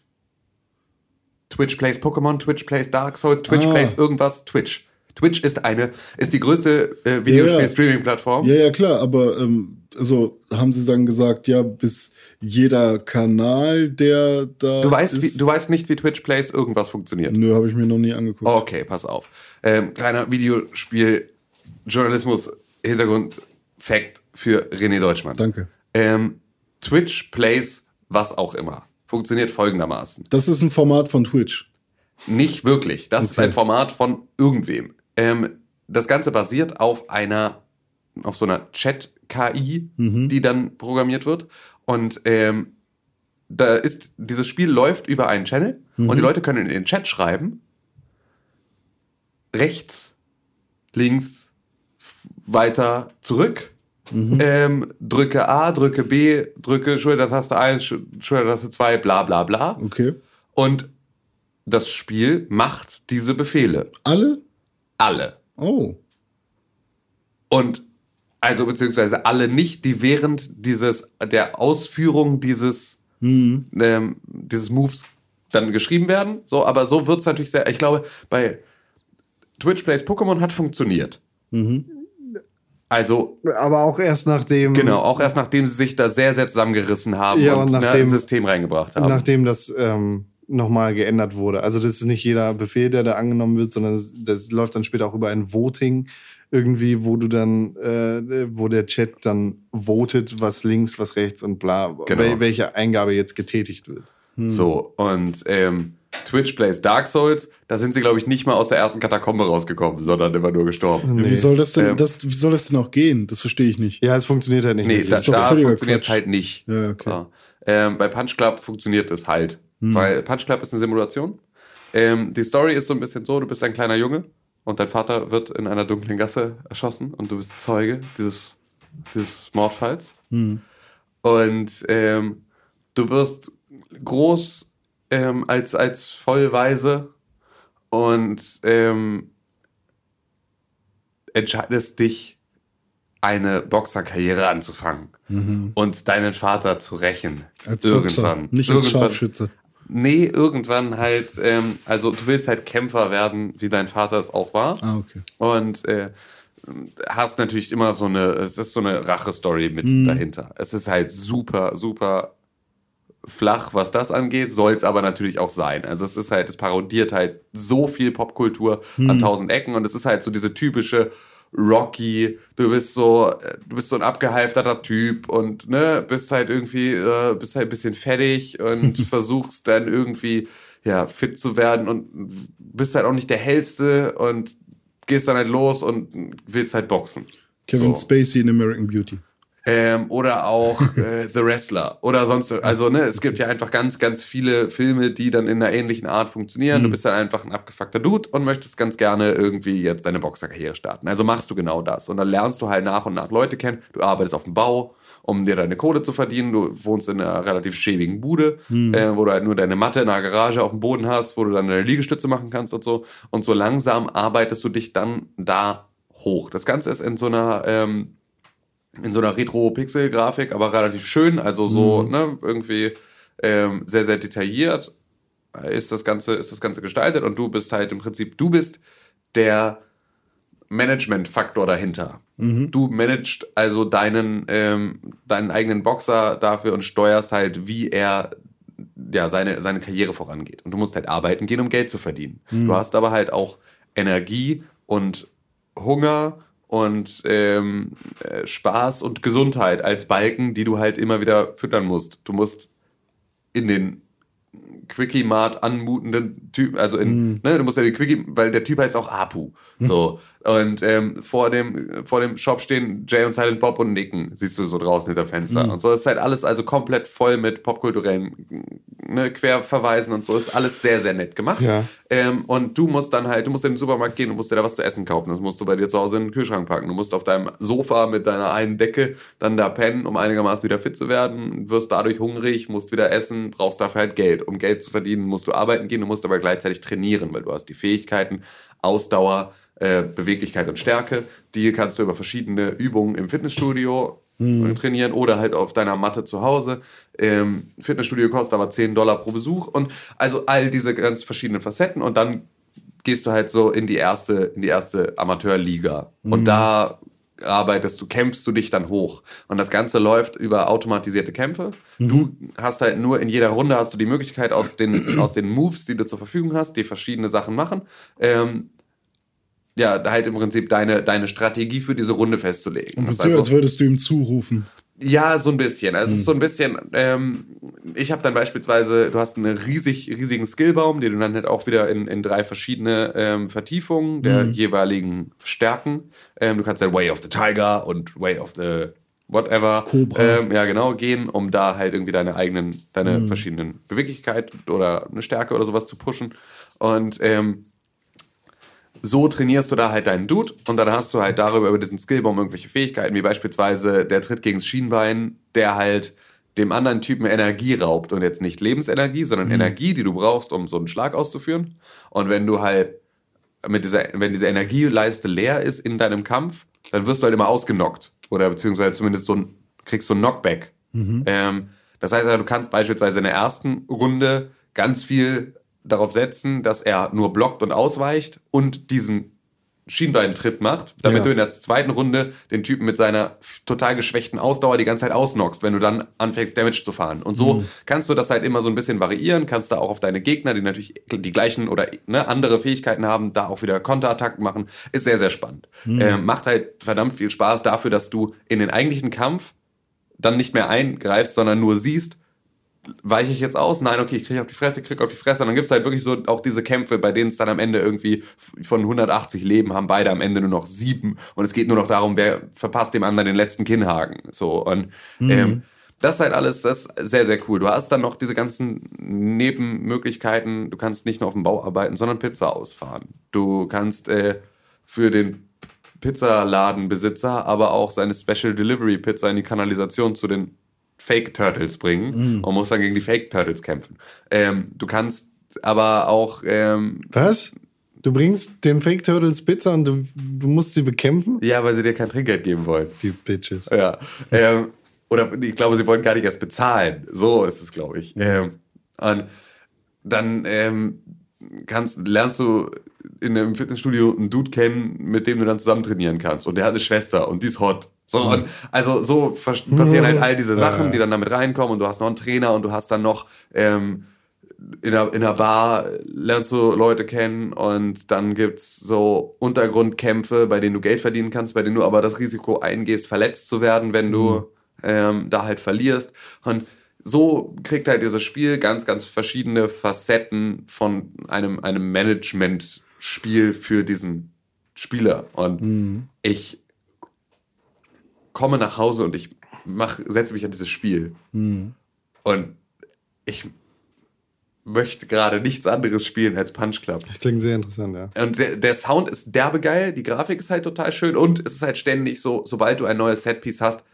Twitch plays Pokémon, Twitch plays Dark Souls, Twitch Ah. plays irgendwas, Twitch. Twitch ist eine, ist die größte äh. Videospiel-Streaming-Plattform. Ja, ja, klar, aber ähm, also haben sie dann gesagt, ja, bis jeder Kanal, der da. Du weißt, ist, wie, du weißt nicht, wie Twitch plays irgendwas funktioniert. Nö, habe ich mir noch nie angeguckt. Okay, pass auf. Ähm, kleiner Videospiel-Journalismus-Hintergrund-Fact für René Deutschmann. Danke. Ähm, Twitch plays was auch immer. Funktioniert folgendermaßen. Das ist ein Format von Twitch. Nicht wirklich. Das ist Okay. ein Format von irgendwem. Ähm, das Ganze basiert auf einer, auf so einer Chat-KI, die dann programmiert wird. Und ähm, da ist, dieses Spiel läuft über einen Channel und die Leute können in den Chat schreiben, rechts, links, weiter, zurück. Ähm, drücke A, drücke B, drücke Schultertaste 1, Sch- Schultertaste 2, bla bla bla. Okay. Und das Spiel macht diese Befehle. Alle? Alle. Oh. Und also beziehungsweise alle nicht, die während dieses der Ausführung dieses ähm, dieses Moves dann geschrieben werden. So, aber so wird's natürlich sehr. Ich glaube, bei Twitch Plays Pokémon hat funktioniert. Also Aber auch erst nachdem, genau, auch erst nachdem sie sich da sehr sehr zusammengerissen haben Ja, und, und ne, nachdem- ein System reingebracht haben. nachdem das ähm, nochmal geändert wurde. Also das ist nicht jeder Befehl, der da angenommen wird, sondern das, das läuft dann später auch über ein Voting irgendwie, wo du dann, äh, wo der Chat dann votet, was links, was rechts und bla, Genau. wel welche Eingabe jetzt getätigt wird. So, und ähm, Twitch Plays Dark Souls, da sind sie, glaube ich, nicht mal aus der ersten Katakombe rausgekommen, sondern immer nur gestorben. Ja, Wie soll das denn, Ähm. das, wie soll das denn auch gehen? Das verstehe ich nicht. Ja, es funktioniert halt nicht. Nee, wirklich. da, funktioniert Quatsch. halt nicht. Ja, okay. So. Ähm, bei Punch Club funktioniert es halt. Weil Punch Club ist eine Simulation. Ähm, die Story ist so ein bisschen so, du bist ein kleiner Junge und dein Vater wird in einer dunklen Gasse erschossen und du bist Zeuge dieses, dieses Mordfalls. Und ähm, du wirst groß ähm, als, als Vollweise und ähm, entscheidest dich, eine Boxerkarriere anzufangen und deinen Vater zu rächen. Als Boxer, nicht als Irgendwann- Scharfschütze. Nee, irgendwann halt, ähm, also du willst halt Kämpfer werden, wie dein Vater es auch war. Ah, okay. Und äh, hast natürlich immer so eine, es ist so eine Rache-Story mit Mhm. dahinter. Es ist halt super, super flach, was das angeht, soll es aber natürlich auch sein. Also es ist halt, es parodiert halt so viel Popkultur Mhm. an tausend Ecken und es ist halt so diese typische Rocky, du bist so, du bist so ein abgehalfterter Typ und ne, bist halt irgendwie, äh, bist halt ein bisschen fettig und [LAUGHS] versuchst dann irgendwie ja fit zu werden und bist halt auch nicht der hellste und gehst dann halt los und willst halt boxen. Kevin So. Spacey in American Beauty. Ähm, oder auch [LAUGHS] äh, The Wrestler oder sonst also ne es gibt ja einfach ganz ganz viele Filme die dann in einer ähnlichen Art funktionieren. Du bist dann einfach ein abgefuckter Dude und möchtest ganz gerne irgendwie jetzt deine Boxerkarriere starten. Also machst du genau das. Und dann lernst du halt nach und nach Leute kennen. Du arbeitest auf dem Bau um dir deine Kohle zu verdienen. Du wohnst in einer relativ schäbigen Bude äh, wo du halt nur deine Matte in einer Garage auf dem Boden hast wo du dann deine Liegestütze machen kannst und so. Und so langsam arbeitest du dich dann da hoch. Das Ganze ist in so einer ähm, in so einer Retro-Pixel-Grafik, aber relativ schön, also so, ne, irgendwie ähm, sehr, sehr detailliert ist das Ganze, ist das Ganze gestaltet und du bist halt im Prinzip, du bist der Management-Faktor dahinter. Du managst also deinen, ähm, deinen eigenen Boxer dafür und steuerst halt, wie er ja, seine, seine Karriere vorangeht. Und du musst halt arbeiten gehen, um Geld zu verdienen. Du hast aber halt auch Energie und Hunger und ähm, äh, Spaß und Gesundheit als Balken, die du halt immer wieder füttern musst. Du musst in den Quickie-Mart anmutenden Typ, also in, ne, du musst ja den Quickie, weil der Typ heißt auch Apu. So. Und ähm, vor dem, vor dem Shop stehen Jay und Silent Bob und nicken, siehst du so draußen hinter Fenster. Und so ist halt alles also komplett voll mit popkulturellen ne, Querverweisen und so. Ist alles sehr, sehr nett gemacht. Ja. Ähm, und du musst dann halt, du musst in den Supermarkt gehen, du musst dir da was zu essen kaufen. Das musst du bei dir zu Hause in den Kühlschrank packen. Du musst auf deinem Sofa mit deiner einen Decke dann da pennen, um einigermaßen wieder fit zu werden. Wirst dadurch hungrig, musst wieder essen, brauchst dafür halt Geld. Um Geld zu verdienen, musst du arbeiten gehen, du musst aber gleichzeitig trainieren, weil du hast die Fähigkeiten, Ausdauer, äh, Beweglichkeit und Stärke. Die kannst du über verschiedene Übungen im Fitnessstudio äh, trainieren oder halt auf deiner Matte zu Hause. Ähm, Fitnessstudio kostet aber 10 Dollar pro Besuch und also all diese ganz verschiedenen Facetten und dann gehst du halt so in die erste, in die erste Amateurliga. Und da arbeitest du, kämpfst du dich dann hoch. Und das Ganze läuft über automatisierte Kämpfe. Du hast halt nur in jeder Runde hast du die Möglichkeit aus den, aus den Moves, die du zur Verfügung hast, die verschiedene Sachen machen, ähm, ja, halt im Prinzip deine, deine Strategie für diese Runde festzulegen. Ist So, also- als würdest du ihm zurufen. ja, so ein bisschen. Also Es ist so ein bisschen, ähm, ich habe dann beispielsweise, du hast einen riesig, riesigen Skillbaum, den du dann halt auch wieder in, in drei verschiedene ähm, Vertiefungen der jeweiligen Stärken. Ähm, du kannst dann Way of the Tiger und Way of the whatever. Cobra. Ähm, ja, genau, gehen, um da halt irgendwie deine eigenen, deine verschiedenen Beweglichkeit oder eine Stärke oder sowas zu pushen. Und ähm, so trainierst du da halt deinen Dude und dann hast du halt darüber über diesen Skillbaum irgendwelche Fähigkeiten, wie beispielsweise der Tritt gegens Schienbein, der halt dem anderen Typen Energie raubt und jetzt nicht Lebensenergie, sondern Energie, die du brauchst, um so einen Schlag auszuführen. Und wenn du halt mit dieser, wenn diese Energieleiste leer ist in deinem Kampf, dann wirst du halt immer ausgenockt. Oder beziehungsweise zumindest so ein, kriegst so ein Knockback. Ähm, das heißt, also, du kannst beispielsweise in der ersten Runde ganz viel darauf setzen, dass er nur blockt und ausweicht und diesen Schienbeintritt macht, damit Ja. du in der zweiten Runde den Typen mit seiner total geschwächten Ausdauer die ganze Zeit ausnockst, wenn du dann anfängst, Damage zu fahren. Und so kannst du das halt immer so ein bisschen variieren, kannst da auch auf deine Gegner, die natürlich die gleichen oder ne, andere Fähigkeiten haben, da auch wieder Konterattacken machen. Ist sehr, sehr spannend. Ähm, macht halt verdammt viel Spaß dafür, dass du in den eigentlichen Kampf dann nicht mehr eingreifst, sondern nur siehst, weiche ich jetzt aus? Nein, okay, ich kriege auf die Fresse, ich kriege auf die Fresse. Und dann gibt's halt wirklich so auch diese Kämpfe, bei denen es dann am Ende irgendwie von 180 Leben haben beide am Ende nur noch sieben. Und es geht nur noch darum, wer verpasst dem anderen den letzten Kinnhaken. So, und ähm, das ist halt alles, das ist sehr, sehr cool. Du hast dann noch diese ganzen Nebenmöglichkeiten. Du kannst nicht nur auf dem Bau arbeiten, sondern Pizza ausfahren. Du kannst äh, für den Pizzaladenbesitzer aber auch seine Special Delivery Pizza in die Kanalisation zu den Fake Turtles bringen und muss dann gegen die Fake Turtles kämpfen. Ähm, du kannst aber auch, ähm, Was? Du bringst den Fake Turtles Pizza und du, du musst sie bekämpfen? ja, weil sie dir kein Trinkgeld geben wollen. Die Bitches. Ja. Ähm, oder ich glaube, sie wollen gar nicht erst bezahlen. So ist es, glaube ich. Ähm, und dann ähm, kannst, lernst du in einem Fitnessstudio einen Dude kennen, mit dem du dann zusammen trainieren kannst. Und der hat eine Schwester und die ist hot. So, und also so passieren halt all diese Sachen, die dann damit reinkommen und du hast noch einen Trainer und du hast dann noch ähm, in der, in der Bar lernst du Leute kennen und dann gibt's so Untergrundkämpfe, bei denen du Geld verdienen kannst, bei denen du aber das Risiko eingehst, verletzt zu werden, wenn du ähm, da halt verlierst. Und so kriegt halt dieses Spiel ganz, ganz verschiedene Facetten von einem, einem Management-Spiel für diesen Spieler. Und ich komme nach Hause und ich mach, setze mich an dieses Spiel. Und ich möchte gerade nichts anderes spielen als Punch Club. Klingt sehr interessant, ja. Und der, der Sound ist derbe geil, die Grafik ist halt total schön und es ist halt ständig so, sobald du ein neues Setpiece hast,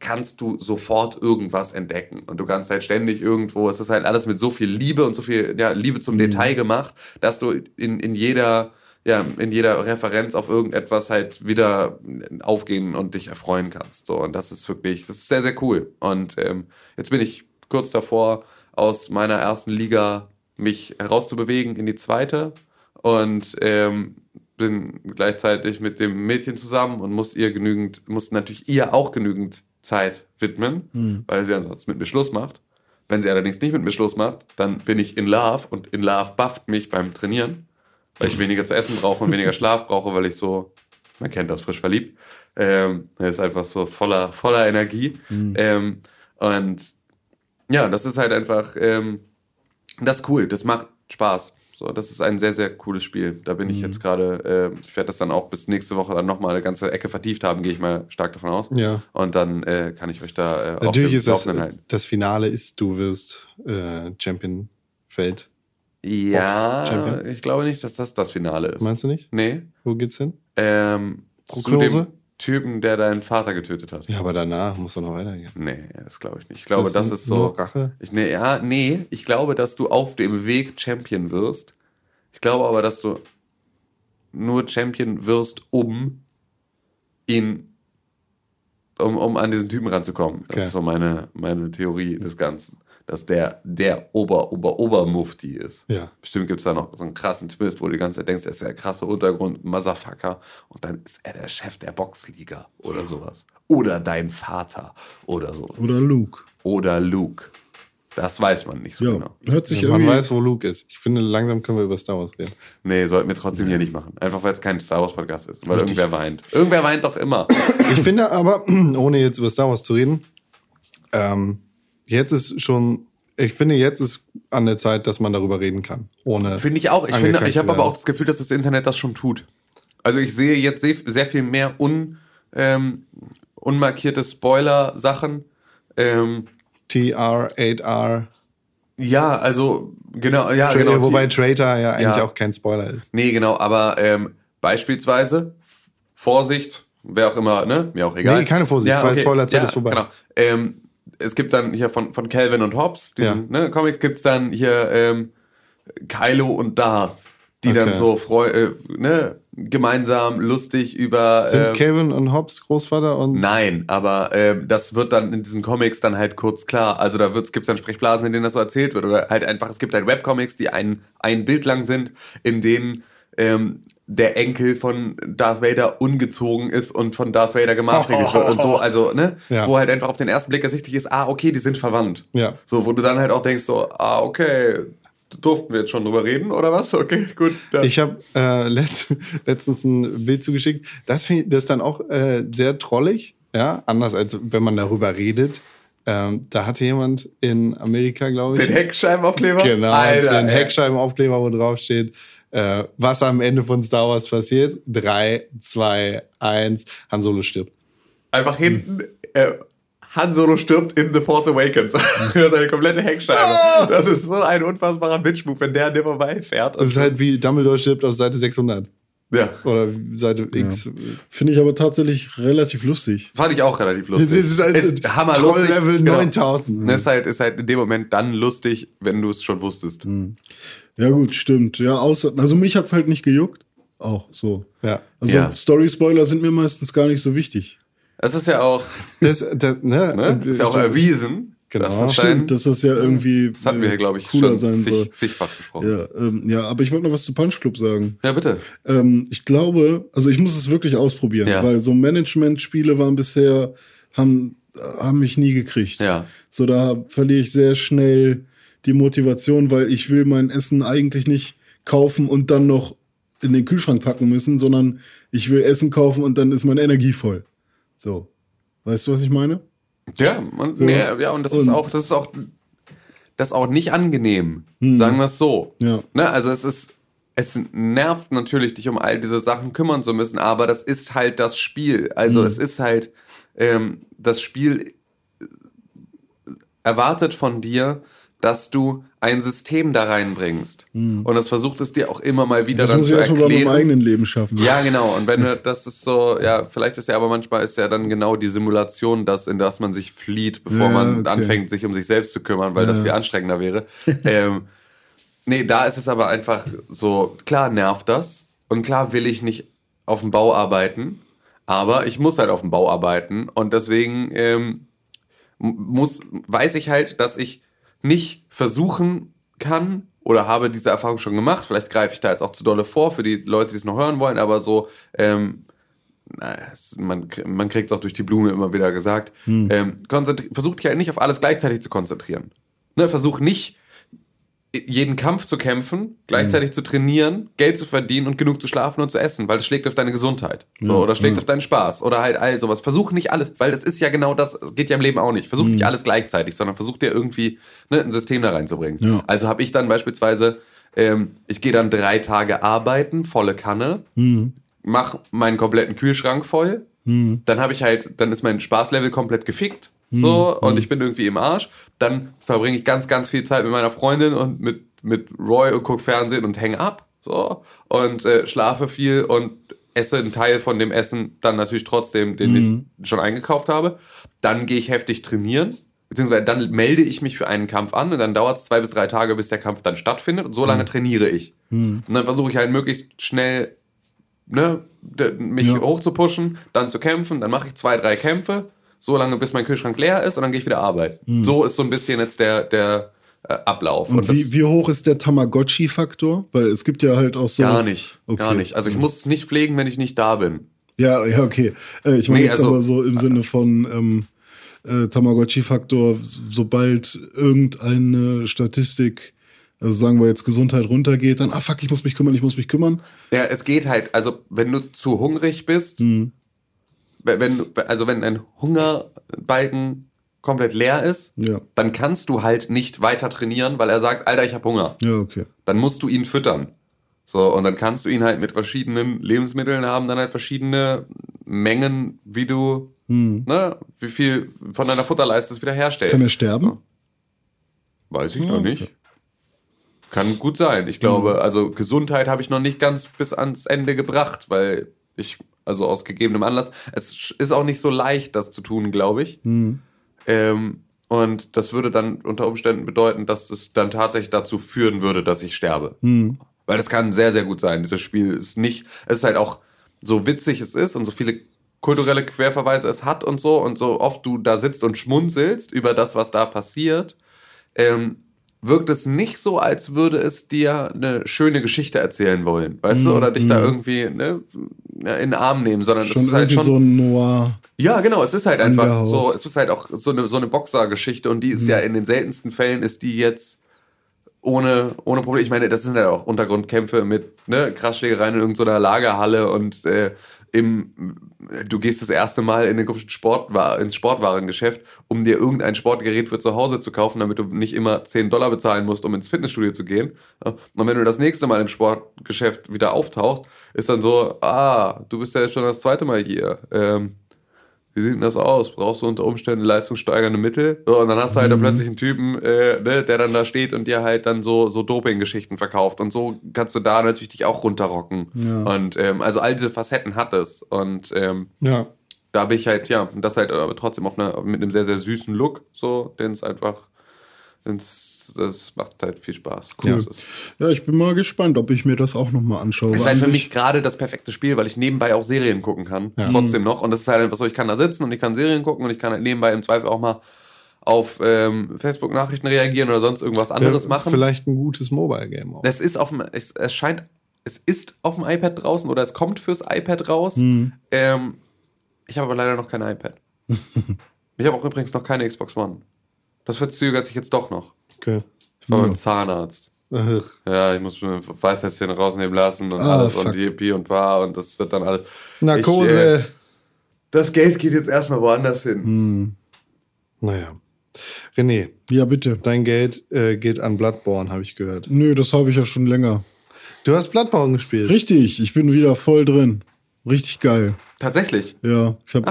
kannst du sofort irgendwas entdecken. Und du kannst halt ständig irgendwo, es ist halt alles mit so viel Liebe und so viel ja, Liebe zum Detail gemacht, dass du in, in jeder, ja, in jeder Referenz auf irgendetwas halt wieder aufgehen und dich erfreuen kannst. So, und das ist wirklich, das ist sehr, sehr cool. Und ähm, jetzt bin ich kurz davor, aus meiner ersten Liga mich herauszubewegen in die zweite und ähm, bin gleichzeitig mit dem Mädchen zusammen und muss ihr genügend, muss natürlich ihr auch genügend Zeit widmen, weil sie ansonsten mit mir Schluss macht. Wenn sie allerdings nicht mit mir Schluss macht, dann bin ich in Love und in Love bufft mich beim Trainieren, weil ich weniger zu essen brauche und weniger Schlaf brauche, weil ich so, man kennt das, frisch verliebt. Ähm, er ist einfach so voller, voller Energie. Ähm, und ja, das ist halt einfach, ähm, das ist cool, das macht Spaß. So, das ist ein sehr, sehr cooles Spiel. Da bin ich jetzt gerade, äh, ich werde das dann auch bis nächste Woche dann nochmal eine ganze Ecke vertieft haben, gehe ich mal stark davon aus. Ja. Und dann äh, kann ich euch da äh, auf Natürlich dem ist das, halten. das Finale ist, du wirst äh, Champion Feld. Ja, ich glaube nicht, dass das das Finale ist. Meinst du nicht? Nee. Wo geht's hin? Ähm, zu dem Typen, der deinen Vater getötet hat. Ja, aber danach muss doch noch weitergehen. Nee, das glaube ich nicht. Ich glaube, das das, nur- ist so. Rache? Ich, nee, ja, nee, ich glaube, dass du auf dem Weg Champion wirst. Ich glaube aber, dass du nur Champion wirst, um ihn, um, um an diesen Typen ranzukommen. Das Okay. ist so meine, meine Theorie des Ganzen. Dass der der Ober, Ober, Ober-Mufti ist. Ja. Bestimmt gibt es da noch so einen krassen Twist, wo du die ganze Zeit denkst, er ist der krasse Untergrund, Motherfucker. Und dann ist er der Chef der Boxliga oder sowas. Oder dein Vater oder so. Oder Luke. Oder Luke. Das weiß man nicht so Ja, genau. hört sich Man irgendwie. weiß, wo Luke ist. Ich finde, langsam können wir über Star Wars reden. Nee, sollten wir trotzdem hier nicht machen. Einfach weil es kein Star Wars Podcast ist. Weil irgendwer weint. Irgendwer weint doch immer. Ich finde aber, [CLEARS THROAT] ohne jetzt über Star Wars zu reden, ähm, jetzt ist schon, ich finde, jetzt ist an der Zeit, dass man darüber reden kann. Ohne. Finde ich auch. Ich, finde, ich habe aber auch das Gefühl, dass das Internet das schon tut. Also ich sehe jetzt sehr, sehr viel mehr un, ähm, unmarkierte Spoiler-Sachen. Ähm, TR, 8R, ja, also genau, ja, Tra- genau. wobei Traitor ja eigentlich Ja. auch kein Spoiler ist. Nee, genau, aber ähm, beispielsweise, Vorsicht, wer auch immer, ne? Mir auch egal. Nee, keine Vorsicht, weil Spoilerzeit ist vorbei. Genau. Ähm, es gibt dann hier von, von Calvin und Hobbes, diesen ne, Comics, gibt's dann hier ähm, Kylo und Darth, die dann Okay. so freu äh, ne, gemeinsam lustig über. Sind äh, Kevin und Hobbs Großvater und Nein, aber ähm, das wird dann in diesen Comics dann halt kurz klar. Also da gibt es dann Sprechblasen, in denen das so erzählt wird. Oder halt einfach, es gibt halt Webcomics, die ein, ein Bild lang sind, in denen ähm, der Enkel von Darth Vader ungezogen ist und von Darth Vader gemaßregelt wird und so. [LAUGHS] Also, ne? Ja. Wo halt einfach auf den ersten Blick ersichtlich ist, ah, okay, die sind verwandt. Ja. So, wo du dann halt auch denkst, so, ah, okay, durften wir jetzt schon drüber reden oder was? [LAUGHS] Okay, gut. Ja. Ich habe äh, [LAUGHS] letzt, letztens ein Bild zugeschickt. Das finde ich das dann auch äh, sehr trollig, ja, anders als wenn man darüber redet. Ähm, da hatte jemand in Amerika, glaube ich, den Heckscheibenaufkleber? genau, Alter, den. Heckscheibenaufkleber, wo drauf steht, äh, was am Ende von Star Wars passiert. Drei, zwei, eins, Han Solo stirbt. Einfach hinten, äh, Han Solo stirbt in The Force Awakens. [LAUGHS] Seine komplette Heckscheibe. Das ist so ein unfassbarer Bitch-Move, wenn der an dir vorbeifährt. Das ist halt wie Dumbledore stirbt auf Seite 600 ja. oder Seite X. Finde ich aber tatsächlich relativ lustig. Fand ich auch relativ lustig. Das ist halt ist hammerlustig. Troll-Level Genau. 9000. Das ist, halt, ist halt in dem Moment dann lustig, wenn du es schon wusstest. Ja, gut, stimmt. Ja, außer, also mich hat's halt nicht gejuckt. Auch so. Ja. Also Ja. Story-Spoiler sind mir meistens gar nicht so wichtig. Das ist ja auch, Das, das, ne? ne? ist ja auch erwiesen. Genau. Das, ist Stimmt, dass das ja irgendwie das hatten wir hier, glaube ich, cooler schon sein soll. zig, zigfach gesprochen. Ja, ähm, ja, aber ich wollte noch was zu Punch Club sagen. Ja, bitte. Ähm, ich glaube, also ich muss es wirklich ausprobieren, Ja. weil so Management-Spiele waren bisher, haben, haben mich nie gekriegt. Ja. So, da verliere ich sehr schnell die Motivation, weil ich will mein Essen eigentlich nicht kaufen und dann noch in den Kühlschrank packen müssen, sondern ich will Essen kaufen und dann ist meine Energie voll. So. Weißt du, was ich meine? Ja, und, nee, ja, und das ist Und- auch, das ist auch, das ist auch nicht angenehm. Sagen wir es so. Ja. Ne, also es ist, es nervt natürlich, dich um all diese Sachen kümmern zu müssen, aber das ist halt das Spiel. Also es ist halt, ähm, das Spiel erwartet von dir, dass du ein System da reinbringst. Und das versucht es dir auch immer mal wieder Das dann muss ich zu erstmal bei meinem erklären. eigenen Leben schaffen. Ja, genau. Und wenn du, das ist so, ja, vielleicht ist ja aber manchmal ist ja dann genau die Simulation das, in das man sich flieht, bevor Ja, man okay. anfängt, sich um sich selbst zu kümmern, weil das viel anstrengender wäre. [LAUGHS] ähm, nee, da ist es aber einfach so, klar nervt das und klar will ich nicht auf dem Bau arbeiten, aber ich muss halt auf dem Bau arbeiten und deswegen ähm, muss, weiß ich halt, dass ich nicht versuchen kann oder habe diese Erfahrung schon gemacht. Vielleicht greife ich da jetzt auch zu dolle vor für die Leute, die es noch hören wollen, aber so, ähm, na, es- man, man kriegt es auch durch die Blume immer wieder gesagt. Ähm, konzentri- versuch dich halt nicht auf alles gleichzeitig zu konzentrieren. Ne, versuch nicht jeden Kampf zu kämpfen, gleichzeitig zu trainieren, Geld zu verdienen und genug zu schlafen und zu essen, weil das schlägt auf deine Gesundheit. So, oder schlägt auf deinen Spaß. Oder halt all sowas. Versuch nicht alles, weil das ist ja genau das, geht ja im Leben auch nicht. Versuch nicht alles gleichzeitig, sondern versuch dir irgendwie ne, ein System da reinzubringen. Ja. Also habe ich dann beispielsweise, ähm, ich gehe dann drei Tage arbeiten, volle Kanne, mach meinen kompletten Kühlschrank voll, dann habe ich halt, dann ist mein Spaßlevel komplett gefickt. So, und ich bin irgendwie im Arsch. Dann verbringe ich ganz, ganz viel Zeit mit meiner Freundin und mit, mit Roy und gucke Fernsehen und hänge ab. So, und äh, schlafe viel und esse einen Teil von dem Essen dann natürlich trotzdem, den ich schon eingekauft habe. Dann gehe ich heftig trainieren. Beziehungsweise dann melde ich mich für einen Kampf an und dann dauert es zwei bis drei Tage, bis der Kampf dann stattfindet und so lange trainiere ich. Und dann versuche ich halt möglichst schnell ne, mich Ja. hochzupushen, dann zu kämpfen, dann mache ich zwei, drei Kämpfe, so lange bis mein Kühlschrank leer ist und dann gehe ich wieder arbeiten. So ist so ein bisschen jetzt der, der äh, Ablauf. Und das wie, wie hoch ist der Tamagotchi-Faktor? Weil es gibt ja halt auch so. gar nicht, Okay. gar nicht. Also ich muss es nicht pflegen, wenn ich nicht da bin. Ja, ja, okay. Äh, ich meine Nee, jetzt also- aber so im Sinne von ähm, äh, Tamagotchi-Faktor, sobald irgendeine Statistik, also sagen wir jetzt Gesundheit runtergeht, dann, ah fuck, ich muss mich kümmern, ich muss mich kümmern. Ja, es geht halt, also wenn du zu hungrig bist, Hm. Wenn, also wenn ein Hungerbalken komplett leer ist, Ja. dann kannst du halt nicht weiter trainieren, weil er sagt, Alter, ich habe Hunger. Ja, okay. dann musst du ihn füttern. So, und dann kannst du ihn halt mit verschiedenen Lebensmitteln haben, dann halt verschiedene Mengen, wie du, ne, wie viel von deiner Futterleiste wieder herstellst. Kann er sterben? Weiß ich noch nicht. Kann gut sein. Ich glaube, also Gesundheit habe ich noch nicht ganz bis ans Ende gebracht, weil ich, also aus gegebenem Anlass, es ist auch nicht so leicht, das zu tun, glaube ich. Ähm, Und das würde dann unter Umständen bedeuten, dass es dann tatsächlich dazu führen würde, dass ich sterbe. Weil das kann sehr, sehr gut sein. Dieses Spiel ist nicht, es ist halt auch so witzig es ist und so viele kulturelle Querverweise es hat und so und so oft du da sitzt und schmunzelst über das, was da passiert, ähm, wirkt es nicht so, als würde es dir eine schöne Geschichte erzählen wollen, weißt du, oder dich da irgendwie ne, in den Arm nehmen, sondern Schon es ist halt schon so ein Noir. ja, genau, es ist halt einfach so, es ist halt auch so eine, so eine Boxer-Geschichte und die ist ja in den seltensten Fällen ist die jetzt ohne, ohne Probleme. Ich meine, das sind ja auch Untergrundkämpfe mit ne, Krassschlägereien in irgendeiner Lagerhalle und äh, im, du gehst das erste Mal in den Sportwa ins Sportwarengeschäft, um dir irgendein Sportgerät für zu Hause zu kaufen, damit du nicht immer 10 Dollar bezahlen musst, um ins Fitnessstudio zu gehen. Und wenn du das nächste Mal im Sportgeschäft wieder auftauchst, ist dann so, ah, du bist ja jetzt schon das zweite Mal hier. Ähm, wie sieht denn das aus? Brauchst du unter Umständen leistungssteigernde Mittel? So, und dann hast du halt dann plötzlich einen Typen, äh, ne, der dann da steht und dir halt dann so, so Doping-Geschichten verkauft. Und so kannst du da natürlich dich auch runterrocken. Und ähm, also all diese Facetten hat es. Und ähm, Ja. da bin ich halt, ja, das halt aber trotzdem auf einer, mit einem sehr, sehr süßen Look, so, den es einfach, den's, das macht halt viel Spaß. Cool. Das ist, Ja, ich bin mal gespannt, ob ich mir das auch nochmal anschaue. ist Weil halt für an mich gerade das perfekte Spiel, weil ich nebenbei auch Serien gucken kann. Trotzdem noch. Und das ist halt einfach so, ich kann da sitzen und ich kann Serien gucken und ich kann halt nebenbei im Zweifel auch mal auf ähm, Facebook-Nachrichten reagieren oder sonst irgendwas anderes Ja, machen. Vielleicht ein gutes Mobile-Game auch. Es ist auf dem, es, es scheint, es ist auf dem iPad draußen oder es kommt fürs iPad raus. Hm. Ähm, ich habe aber leider noch kein iPad. [LAUGHS] ich habe auch übrigens noch keine Xbox One. Das verzögert sich jetzt doch noch. Okay. Ich war Ja. beim Zahnarzt. Ach, Ja, ich muss mir Weisheitszähne rausnehmen lassen und Ah, alles fuck. und die Pi und Pa und das wird dann alles. Narkose. Ich, äh, das Geld geht jetzt erstmal woanders hin. naja. René, Ja, bitte. dein Geld äh, geht an Bloodborne, habe ich gehört. Nö, das habe ich ja schon länger. Du hast Bloodborne gespielt. Richtig, ich bin wieder voll drin. Richtig geil. Tatsächlich. Ja, ich habe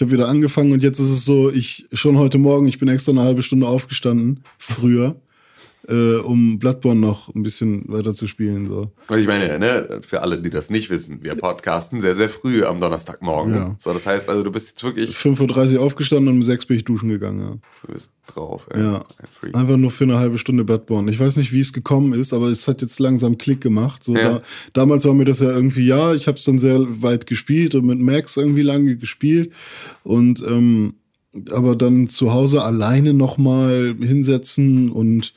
habe wieder angefangen und jetzt ist es so, ich schon heute Morgen, ich bin extra eine halbe Stunde aufgestanden, früher, äh, um Bloodborne noch ein bisschen weiter zu spielen. So. Ich meine, ne, für alle, die das nicht wissen, wir podcasten sehr, sehr früh am Donnerstagmorgen. Ja. So, das heißt also, du bist jetzt wirklich, 5.30 Uhr aufgestanden und um 6 bin ich duschen gegangen. du bist drauf. ey. Ja. Ein ja. Einfach nur für eine halbe Stunde Bloodborne. Ich weiß nicht, wie es gekommen ist, aber es hat jetzt langsam Klick gemacht. So, Ja. da, damals war mir das ja irgendwie, ja, ich habe es dann sehr weit gespielt und mit Max irgendwie lange gespielt. Und ähm, aber dann zu Hause alleine nochmal hinsetzen und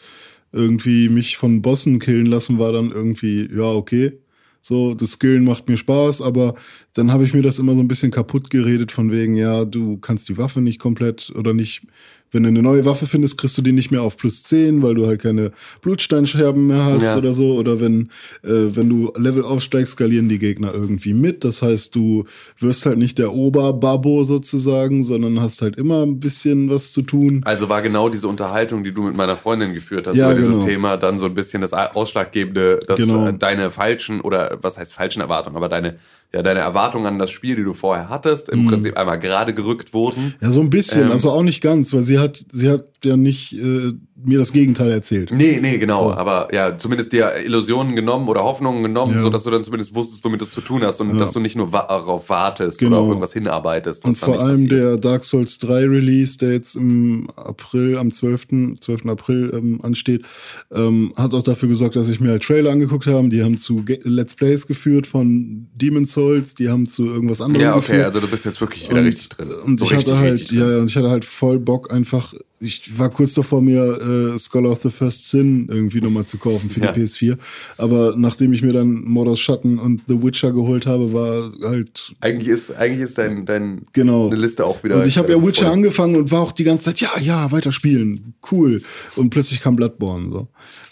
irgendwie mich von Bossen killen lassen, war dann irgendwie, ja, okay. So, das Skillen macht mir Spaß, aber dann habe ich mir das immer so ein bisschen kaputt geredet, von wegen, ja, du kannst die Waffe nicht komplett oder nicht, wenn du eine neue Waffe findest, kriegst du die nicht mehr auf plus 10, weil du halt keine Blutsteinscherben mehr hast Ja. oder so. Oder wenn, äh, wenn du Level aufsteigst, skalieren die Gegner irgendwie mit. Das heißt, du wirst halt nicht der Oberbabo sozusagen, sondern hast halt immer ein bisschen was zu tun. Also war genau diese Unterhaltung, die du mit meiner Freundin geführt hast, Ja, über dieses genau. Thema, dann so ein bisschen das Ausschlaggebende, dass Genau. deine falschen oder was heißt falschen Erwartungen, aber deine, ja, deine Erwartungen an das Spiel, die du vorher hattest, Mhm. im Prinzip einmal gerade gerückt wurden. Ja, so ein bisschen, Ähm. also auch nicht ganz, weil sie hat, sie hat ja nicht äh, mir das Gegenteil erzählt. Nee, nee, genau. Aber ja, zumindest dir Illusionen genommen oder Hoffnungen genommen, Ja. sodass du dann zumindest wusstest, womit du es zu tun hast und Ja. dass du nicht nur wa darauf wartest Genau. oder auf irgendwas hinarbeitest. Und vor allem passiert. der Dark Souls 3 Release, der jetzt im April, am 12. 12. April ähm, ansteht, ähm, hat auch dafür gesorgt, dass ich mir halt Trailer angeguckt habe. Die haben zu Ge Let's Plays geführt von Demon Souls, die haben zu irgendwas anderem Ja, okay, geführt. also du bist jetzt wirklich wieder und, richtig drin. Und So ich hatte halt, drin. ja, und ich hatte halt voll Bock einfach. Ich war kurz davor, mir äh, Scholar of the First Sin irgendwie nochmal zu kaufen für Ja. die PS4. Aber nachdem ich mir dann Mordors Schatten und The Witcher geholt habe, war halt Eigentlich ist, eigentlich ist dein, dein Genau. eine Liste auch wieder. Und ich habe ja voll. Witcher angefangen und war auch die ganze Zeit, ja, ja, weiter spielen, cool. Und plötzlich kam Bloodborne so.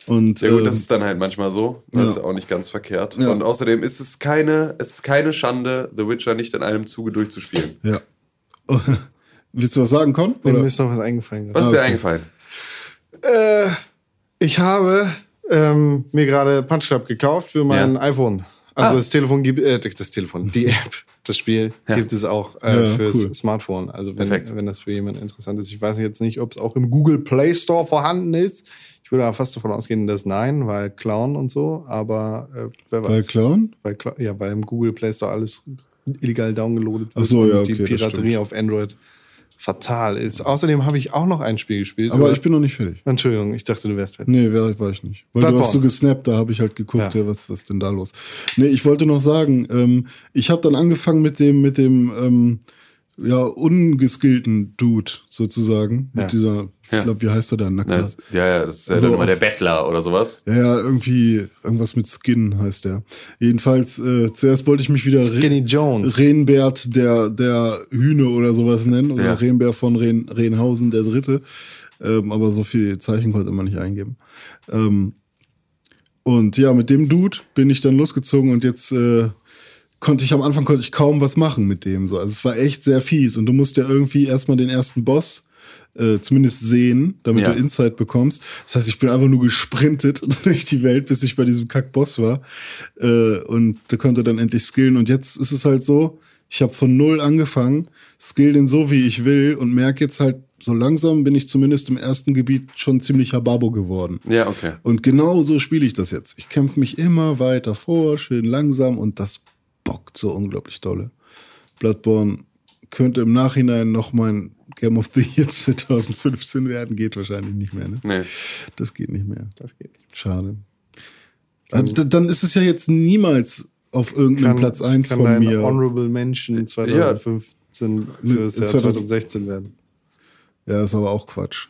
Und Ja gut, ähm, das ist dann halt manchmal so. Das ja. ist auch nicht ganz verkehrt. Ja. Und außerdem ist es keine, es ist keine Schande, The Witcher nicht in einem Zuge durchzuspielen. ja. [LAUGHS] Willst du was sagen, Con? Mir Oder? ist noch was eingefallen. Was ist Ah, dir okay. eingefallen? Äh, ich habe ähm, mir gerade Punch Club gekauft für mein Ja. iPhone. Also Ah. das Telefon gibt, äh, das Telefon, die App, das Spiel Ja. gibt es auch äh, Ja, fürs cool. Smartphone. Also wenn, Perfekt. wenn das für jemanden interessant ist. Ich weiß jetzt nicht, ob es auch im Google Play Store vorhanden ist. Ich würde aber fast davon ausgehen, dass nein, weil Clown und so. Aber äh, wer weiß. Bei Clown? Weil, ja, weil im Google Play Store alles illegal downgeloadet wird Ach so, ja, und die okay, das Piraterie auf Android fatal ist. Außerdem habe ich auch noch ein Spiel gespielt. Aber ich bin noch nicht fertig. Entschuldigung, ich dachte, du wärst fertig. Nee, war, war ich nicht. Weil Bloodborne. du hast so gesnappt, da habe ich halt geguckt, Ja. ja. was was denn da los. Nee, ich wollte noch sagen, ähm, ich habe dann angefangen mit dem mit dem ähm, ja ungeskillten Dude sozusagen Ja. mit dieser ich Ja. glaube, wie heißt er da? Ja, Nackter. das- ja, ja, das ist ja Also dann immer der Bettler oder sowas. Ja, ja, irgendwie irgendwas mit Skin heißt der. Jedenfalls äh, zuerst wollte ich mich wieder Re- Skinny Jones. Renbert der der Hühne oder sowas nennen oder Ja. Renbert von Ren, Renhausen der Dritte. Ähm, aber so viel Zeichen konnte man nicht eingeben. Ähm, und ja, mit dem Dude bin ich dann losgezogen und jetzt äh, konnte ich am Anfang konnte ich kaum was machen mit dem so. Also es war echt sehr fies und du musst ja irgendwie erstmal den ersten Boss äh, zumindest sehen, damit Ja. du Insight bekommst. Das heißt, ich bin einfach nur gesprintet [LAUGHS] durch die Welt, bis ich bei diesem Kack-Boss war äh, und da konnte dann endlich skillen und jetzt ist es halt so, ich habe von null angefangen, skill den so wie ich will und merke jetzt halt so langsam bin ich zumindest im ersten Gebiet schon ziemlich Hababo geworden. Ja, okay. Und genau so spiele ich das jetzt. Ich kämpfe mich immer weiter vor, schön langsam und das bockt so unglaublich dolle. Bloodborne könnte im Nachhinein noch mein Game of the Year [LAUGHS] 2015 werden, geht wahrscheinlich nicht mehr. Ne? Nee. Das geht nicht mehr. Das geht nicht. Schade. Also, dann ist es ja jetzt niemals auf irgendeinem Platz 1 kann von dein mir. Honorable Mention 2015 für das Jahr 2000 2016 werden. Ja, ist aber auch Quatsch.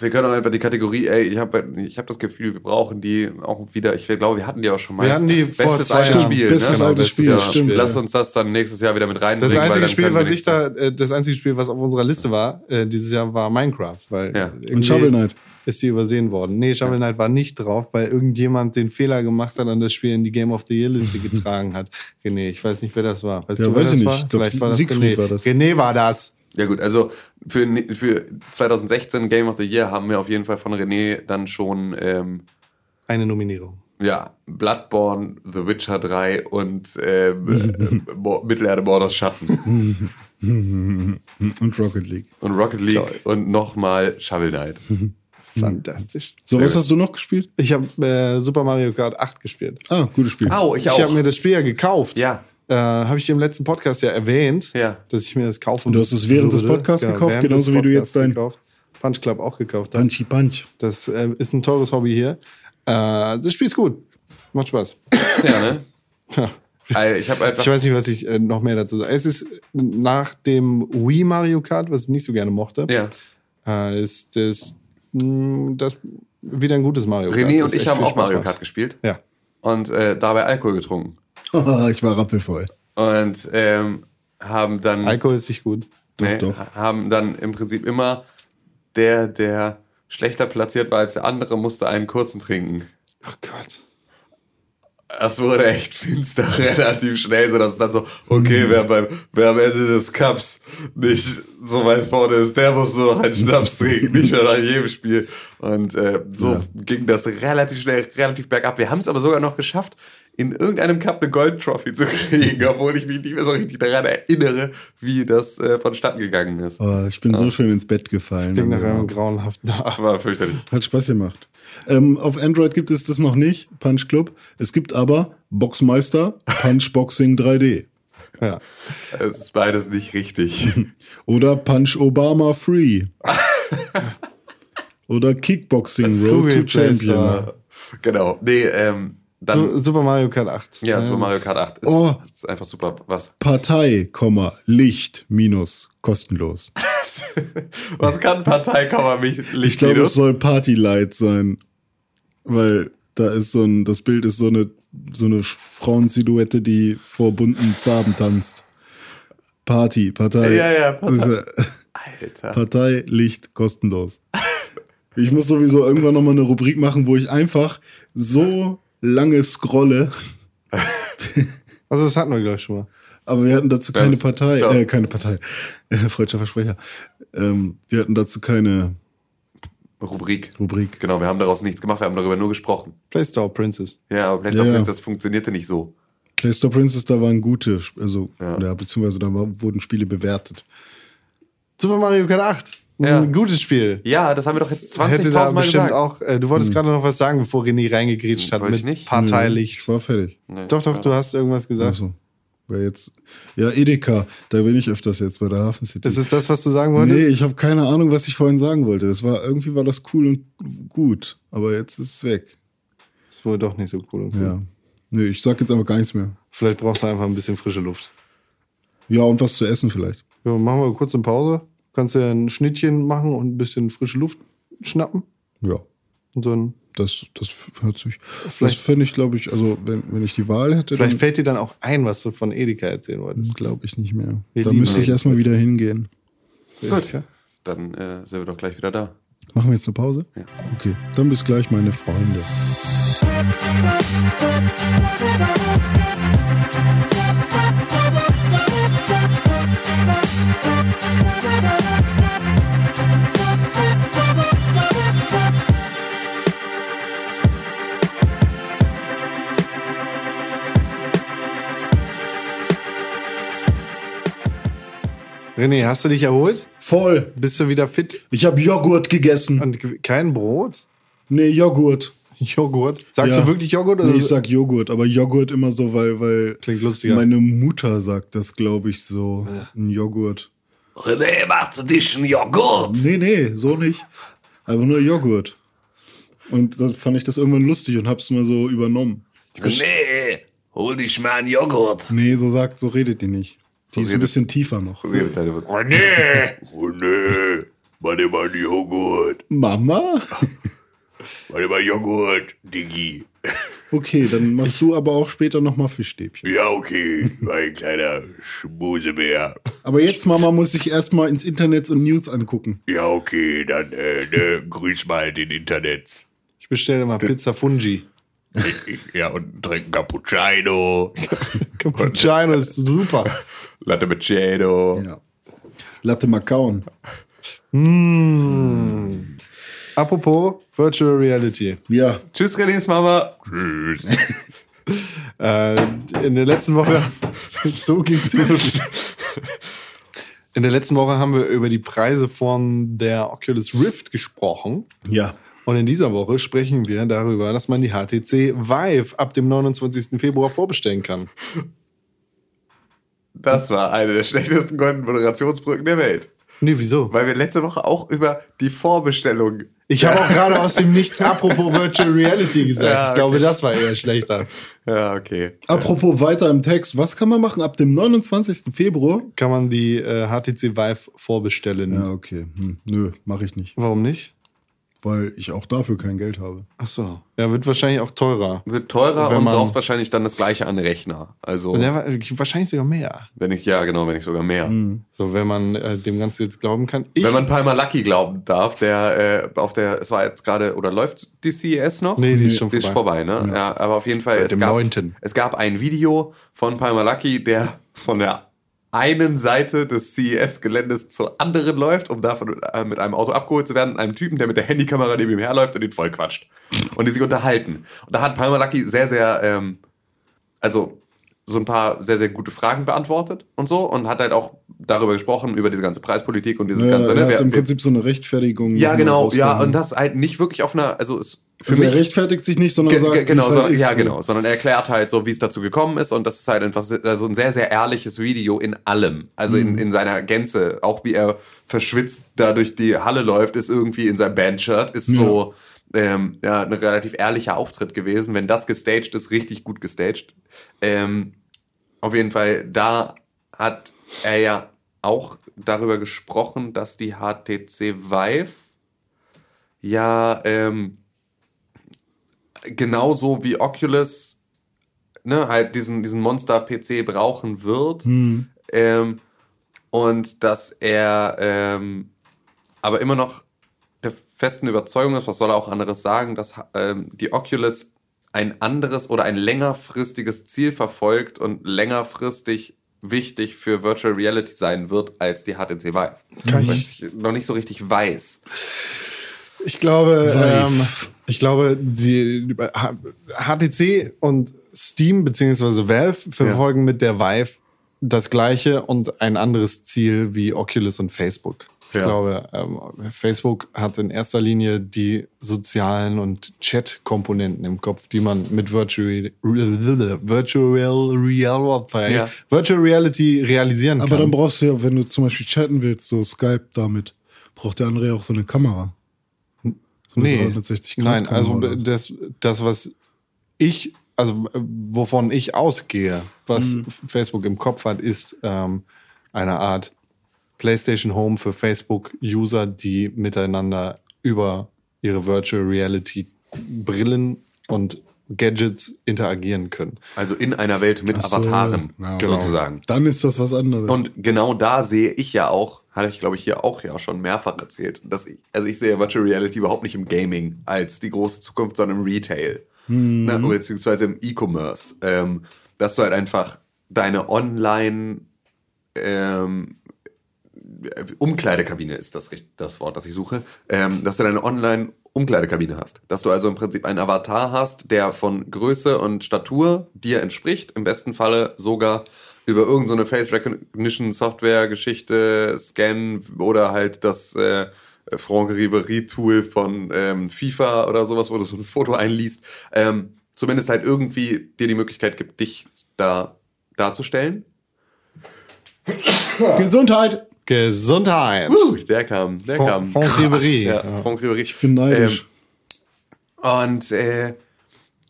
Wir können auch einfach die Kategorie, ey, ich habe ich hab das Gefühl, wir brauchen die auch wieder. Ich glaube, wir hatten die auch schon mal. Wir hatten die vor Bestes zwei altes. Spiel. Bestes ne? altes Spiel, ja. stimmt. Lass uns das dann nächstes Jahr wieder mit reinbringen. Das einzige Spiel, was ich da, äh, das einzige Spiel, was auf unserer Liste war, äh, dieses Jahr war Minecraft, weil Ja. Und Shovel Knight. ist die übersehen worden. Nee, Shovel Knight war nicht drauf, weil irgendjemand den Fehler gemacht hat und das Spiel in die Game of the Year Liste [LAUGHS] getragen hat. René, ich weiß nicht, wer das war. Weißt Ja, du, wer weiß das ich war? nicht. Ich glaub, Vielleicht war das Siegfried René. war das. René war das. Ja gut, also für, für 2016 Game of the Year haben wir auf jeden Fall von René dann schon ähm, Eine Nominierung. ja, Bloodborne, The Witcher 3 und ähm, äh, Mittelerde Mordors Schatten [LAUGHS] Und Rocket League. und Rocket League Toll. und nochmal Shovel Knight. [LAUGHS] Fantastisch. So, Sehr was gut. hast du noch gespielt? Ich habe äh, Super Mario Kart 8 gespielt. Ah, gutes Spiel. Au, ich Ich habe mir das Spiel ja gekauft. ja, Äh, habe ich im letzten Podcast ja erwähnt, Ja. dass ich mir das kaufen Und du hast es während des würde. Podcasts gekauft, während genauso des wie du jetzt Podcasts dein- gekauft. Punch Club auch gekauft habe. Punchy Punch. Das äh, ist ein teures Hobby hier. Äh, das Spiel ist gut. Macht Spaß. ja, ne? [LAUGHS] Ja. Ich Ich weiß nicht, was ich äh, noch mehr dazu sage. Es ist nach dem Wii Mario Kart, was ich nicht so gerne mochte, ja. äh, ist das, mh, das wieder ein gutes Mario Kart. René und ich haben auch Spaß Mario macht. Kart gespielt Ja. und äh, dabei Alkohol getrunken [LAUGHS] ich war rappelvoll. und ähm, haben dann Alkohol ist nicht gut. nee, doch. haben dann im Prinzip immer der, der schlechter platziert war als der andere, musste einen kurzen trinken. Oh Gott. Das wurde echt finster [LAUGHS] relativ schnell, so dass es dann so, okay, wer beim, wer am Ende des Cups nicht so weit vorne ist, der muss nur noch einen Schnaps trinken, nicht mehr nach jedem Spiel. Und äh, so ging das relativ schnell, relativ bergab. Wir haben es aber sogar noch geschafft, in irgendeinem Cup eine Gold-Trophy zu kriegen, [LAUGHS] obwohl ich mich nicht mehr so richtig daran erinnere, wie das äh, vonstatten gegangen ist. Oh, ich bin so schön ins Bett gefallen. Klingt nach einem grauenhaften. [LAUGHS] War fürchterlich. Hat Spaß gemacht. Ähm, auf Android gibt es das noch nicht, Punch Club. Es gibt aber Boxmeister, Punch Boxing 3D. Ja. Es ist beides nicht richtig. [LAUGHS] Oder Punch Obama Free. Oder Kickboxing Road to Champion. Genau. Nee, ähm, dann. Su- Super Mario Kart 8. ja, Äh, Super Mario Kart 8 ist, Oh. ist einfach super. Was? Partei, Licht, minus, kostenlos. [LAUGHS] Was kann Parteikammer mich Ich glaube, es soll Partylight sein. Weil da ist so ein, das Bild ist so eine, so eine Frauensilhouette, die vor bunten Farben tanzt. Party, Partei. Ja, ja, Partei. Also, Alter. Partei, Licht, kostenlos. Ich muss sowieso irgendwann nochmal eine Rubrik machen, wo ich einfach so lange scrolle. [LAUGHS] Also, das hatten wir, glaube ich, schon mal. Aber wir hatten dazu keine Das- Partei, äh, keine Partei, äh, [LAUGHS] freudscher Versprecher. Ähm, wir hatten dazu keine Rubrik. Rubrik. Genau, wir haben daraus nichts gemacht, wir haben darüber nur gesprochen. Play Store Princess. Ja, aber PlayStation Ja, ja. Princess funktionierte nicht so. Play Store Princess, da waren gute, also, Ja. ja, beziehungsweise da war, wurden Spiele bewertet. Super Mario Kart 8. Ein Ja. gutes Spiel. Ja, das haben wir doch jetzt Hätte da 20.000 Mal bestimmt gesagt. auch. Äh, du wolltest gerade noch was sagen, bevor René reingegrätscht hat Wollte mit ich nicht. parteilich. Ich war fertig. Nee, Doch, doch, ja. du hast irgendwas gesagt. Achso. Weil jetzt, ja, Edeka, da bin ich öfters jetzt bei der Hafen City. Das ist das, was du sagen wolltest? nee, ich habe keine Ahnung, was ich vorhin sagen wollte. Das war, irgendwie war das cool und gut, aber jetzt ist es weg. ist wohl doch nicht so cool. Und cool. Ja. Nee, ich sag jetzt aber gar nichts mehr. Vielleicht brauchst du einfach ein bisschen frische Luft. Ja, und was zu essen vielleicht. Ja, machen wir kurz eine Pause. Kannst du ein Schnittchen machen und ein bisschen frische Luft schnappen. Ja, Und dann, das, das hört sich. Das Vielleicht- fände ich, glaube ich, also wenn, wenn ich die Wahl hätte, vielleicht dann fällt dir dann auch ein, was du von Edeka erzählen wolltest. glaube ich nicht mehr. Wir da müsste ich erstmal wieder hingehen. Gut. Dann äh, sind wir doch gleich wieder da. Machen wir jetzt eine Pause? Ja. Okay, dann bis gleich, meine Freunde. René, hast du dich erholt? Voll. Bist du wieder fit? Ich habe Joghurt gegessen. Und kein Brot? Nee, Joghurt. Joghurt? Sagst Ja. du wirklich Joghurt? Oder Nee, ich sag Joghurt, aber Joghurt immer so, weil, weil Klingt lustiger. meine Mutter sagt das, glaube ich, so. Ein Joghurt. René, machst du dich einen Joghurt? Nee, nee, so nicht. Einfach nur Joghurt. Und dann fand ich das irgendwann lustig und hab's mal so übernommen. René, hol dich mal einen Joghurt. Nee, so sagt, so redet die nicht. Die ist ein bisschen tiefer noch. René! René, mach dir mal einen Joghurt. Mama? Dir mal Joghurt, Diggi. Okay, dann machst du aber auch später nochmal Fischstäbchen. Ja, okay, mein kleiner Schmusebär. Aber jetzt, Mama, muss ich erstmal ins Internet und News angucken. Ja, okay, dann äh, ne, grüß mal den Internets. Ich bestelle mal Pizza Fungi. [LAUGHS] Ja, und trink Cappuccino, [LAUGHS] Cappuccino ist super. Latte Macchiato. Ja. Latte Macaon. Apropos Virtual Reality. Ja, Tschüss, Renés Mama. Tschüss. [LAUGHS] Äh, in der letzten Woche. [LAUGHS] so ging's. [LAUGHS] In der letzten Woche haben wir über die Preise von der Oculus Rift gesprochen. ja. Und in dieser Woche sprechen wir darüber, dass man die HTC Vive ab dem 29. Februar vorbestellen kann. Das war eine der schlechtesten Moderationsbrücken der Welt. Nee, wieso? Weil wir letzte Woche auch über die Vorbestellung. Ich habe auch gerade aus dem Nichts apropos [LAUGHS] Virtual Reality gesagt. Ja, Ich glaube, das war eher schlechter. Ja, okay. Apropos weiter im Text, was kann man machen ab dem 29. Februar? Kann man die äh, HTC Vive vorbestellen? Ja, okay. Hm, nö, mache ich nicht. Warum nicht? Weil ich auch dafür kein Geld habe. Ach so. Ja, wird wahrscheinlich auch teurer. Wird teurer Wenn und man- braucht wahrscheinlich dann das gleiche an Rechner. Also, Ja, wa- wahrscheinlich sogar mehr. wenn ich, ja, genau, wenn ich sogar mehr. So, wenn man äh, dem Ganzen jetzt glauben kann. Ich, Wenn man Palmer Lucky glauben darf, der äh, auf der, es war jetzt gerade, oder läuft die CES noch? Nee, die ist schon Die ist vorbei. vorbei, ne? Ja. aber auf jeden Fall, Seit es dem gab, 9.. es gab ein Video von Palmer Lucky, der von der einen Seite des CES-Geländes zur anderen läuft, um davon äh, mit einem Auto abgeholt zu werden, einem Typen, der mit der Handykamera neben ihm herläuft und ihn voll quatscht. Und die sich unterhalten. Und da hat Palmer Lucky sehr, sehr, ähm, also so ein paar sehr, sehr gute Fragen beantwortet und so und hat halt auch darüber gesprochen, über diese ganze Preispolitik und dieses Ja, ganze, er ne? hat im Prinzip so eine Rechtfertigung. ja, genau, ja, und das halt nicht wirklich auf einer, also es für Also er mich. rechtfertigt sich nicht, sondern sagt, ge- genau, halt sondern, ist. ja, genau, sondern er erklärt halt so, wie es dazu gekommen ist und das ist halt einfach se- also ein sehr, sehr ehrliches Video in allem. Also Mhm. in, in seiner Gänze. Auch wie er verschwitzt da durch die Halle läuft, ist irgendwie in seinem Bandshirt, ist so ähm, ja, ein relativ ehrlicher Auftritt gewesen. Wenn das gestaged ist, richtig gut gestaged. Ähm, auf jeden Fall, da hat er ja auch darüber gesprochen, dass die HTC Vive ja ähm, genauso wie Oculus ne, halt diesen, diesen Monster-PC brauchen wird. Ähm, und dass er ähm, aber immer noch der festen Überzeugung ist, was soll er auch anderes sagen, dass ähm, die Oculus ein anderes oder ein längerfristiges Ziel verfolgt und längerfristig wichtig für Virtual Reality sein wird als die HTC Vive. Kann Was ich- ich noch nicht so richtig weiß. Ich glaube, ähm, ich glaube, die HTC und Steam beziehungsweise Valve verfolgen mit der Vive das gleiche und ein anderes Ziel wie Oculus und Facebook. Ich glaube, ähm, Facebook hat in erster Linie die sozialen und Chat-Komponenten im Kopf, die man mit Virtual, Virtual, Reality, Ja. Virtual Reality realisieren kann. Aber dann brauchst du ja, wenn du zum Beispiel chatten willst, so Skype damit, braucht der andere ja auch so eine Kamera. So Nee, 360 Grad nein, also oder das, das, was ich, also wovon ich ausgehe, was Mhm. Facebook im Kopf hat, ist ähm, eine Art PlayStation Home für Facebook-User, die miteinander über ihre Virtual Reality Brillen und Gadgets interagieren können. Also in einer Welt mit so, Avataren, ja. sozusagen. Dann ist das was anderes. Und genau da sehe ich ja auch, hatte ich glaube ich hier auch ja schon mehrfach erzählt, dass ich, also ich sehe Virtual Reality überhaupt nicht im Gaming als die große Zukunft, sondern im Retail. Ne, beziehungsweise im E-Commerce. Ähm, dass du halt einfach deine Online ähm, Umkleidekabine ist das, das Wort, das ich suche, ähm, dass du deine Online-Umkleidekabine hast. Dass du also im Prinzip einen Avatar hast, der von Größe und Statur dir entspricht, im besten Falle sogar über irgendeine Face Recognition Software Geschichte, Scan oder halt das äh, Franck Ribéry Tool von ähm, FIFA oder sowas, wo du so ein Foto einliest, ähm, zumindest halt irgendwie dir die Möglichkeit gibt, dich da darzustellen. Gesundheit! Gesundheit! Uh, der kam, der Fran- kam. Franck Ribéry, Ja, ja. Franck Ribéry. Ich bin neidisch. Und äh,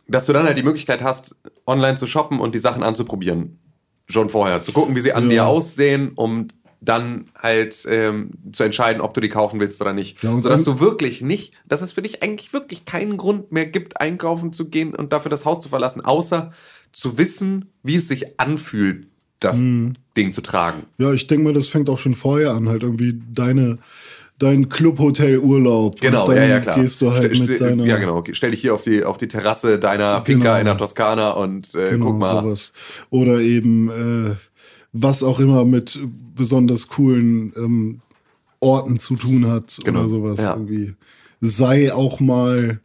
dass du dann halt die Möglichkeit hast, online zu shoppen und die Sachen anzuprobieren. Schon vorher. Zu gucken, wie sie an dir aussehen, um dann halt ähm, zu entscheiden, ob du die kaufen willst oder nicht. Ja, Sodass du wirklich nicht, dass es für dich eigentlich wirklich keinen Grund mehr gibt, einkaufen zu gehen und dafür das Haus zu verlassen, außer zu wissen, wie es sich anfühlt, das Mhm. Ding zu tragen. Ja, ich denke mal, das fängt auch schon vorher an, halt irgendwie deine, dein Clubhotel-Urlaub. Genau, Und dann ja, ja, klar. Gehst du halt Stell- mit deiner. ja, genau. Stell dich hier auf die, auf die Terrasse deiner Finca Genau. in der Toskana und äh, Genau, guck mal. sowas. Oder eben, äh, was auch immer mit besonders coolen ähm, Orten zu tun hat Genau, oder sowas. ja. Irgendwie. Sei auch mal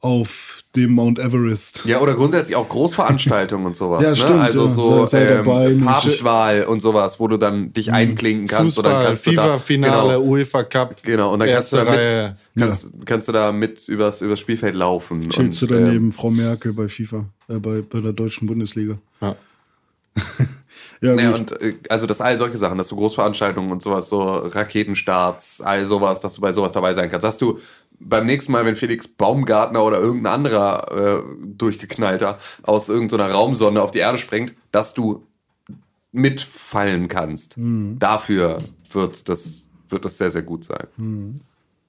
auf dem Mount Everest. Ja, oder grundsätzlich auch Großveranstaltungen und sowas. [LAUGHS] Ja, ne? stimmt, Also ja. so Sei- sei ähm, dabei. Papstwahl und sowas, wo du dann dich einklinken kannst. oder dann Fußball, kannst du da, FIFA-Finale, genau, UEFA Cup. genau, und dann kannst du da mit, kannst, kannst du da mit übers, übers Spielfeld laufen. Chillst du und, ähm, daneben Frau Merkel bei FIFA, äh, bei, bei der deutschen Bundesliga. Ja. [LAUGHS] Ja, Ja, und äh, also das all solche Sachen, dass du Großveranstaltungen und sowas, so Raketenstarts, all sowas, dass du bei sowas dabei sein kannst. Dass du beim nächsten Mal, wenn Felix Baumgartner oder irgendein anderer äh, durchgeknallter aus irgendeiner Raumsonde auf die Erde springt, dass du mitfallen kannst. Dafür wird das, wird das sehr, sehr gut sein.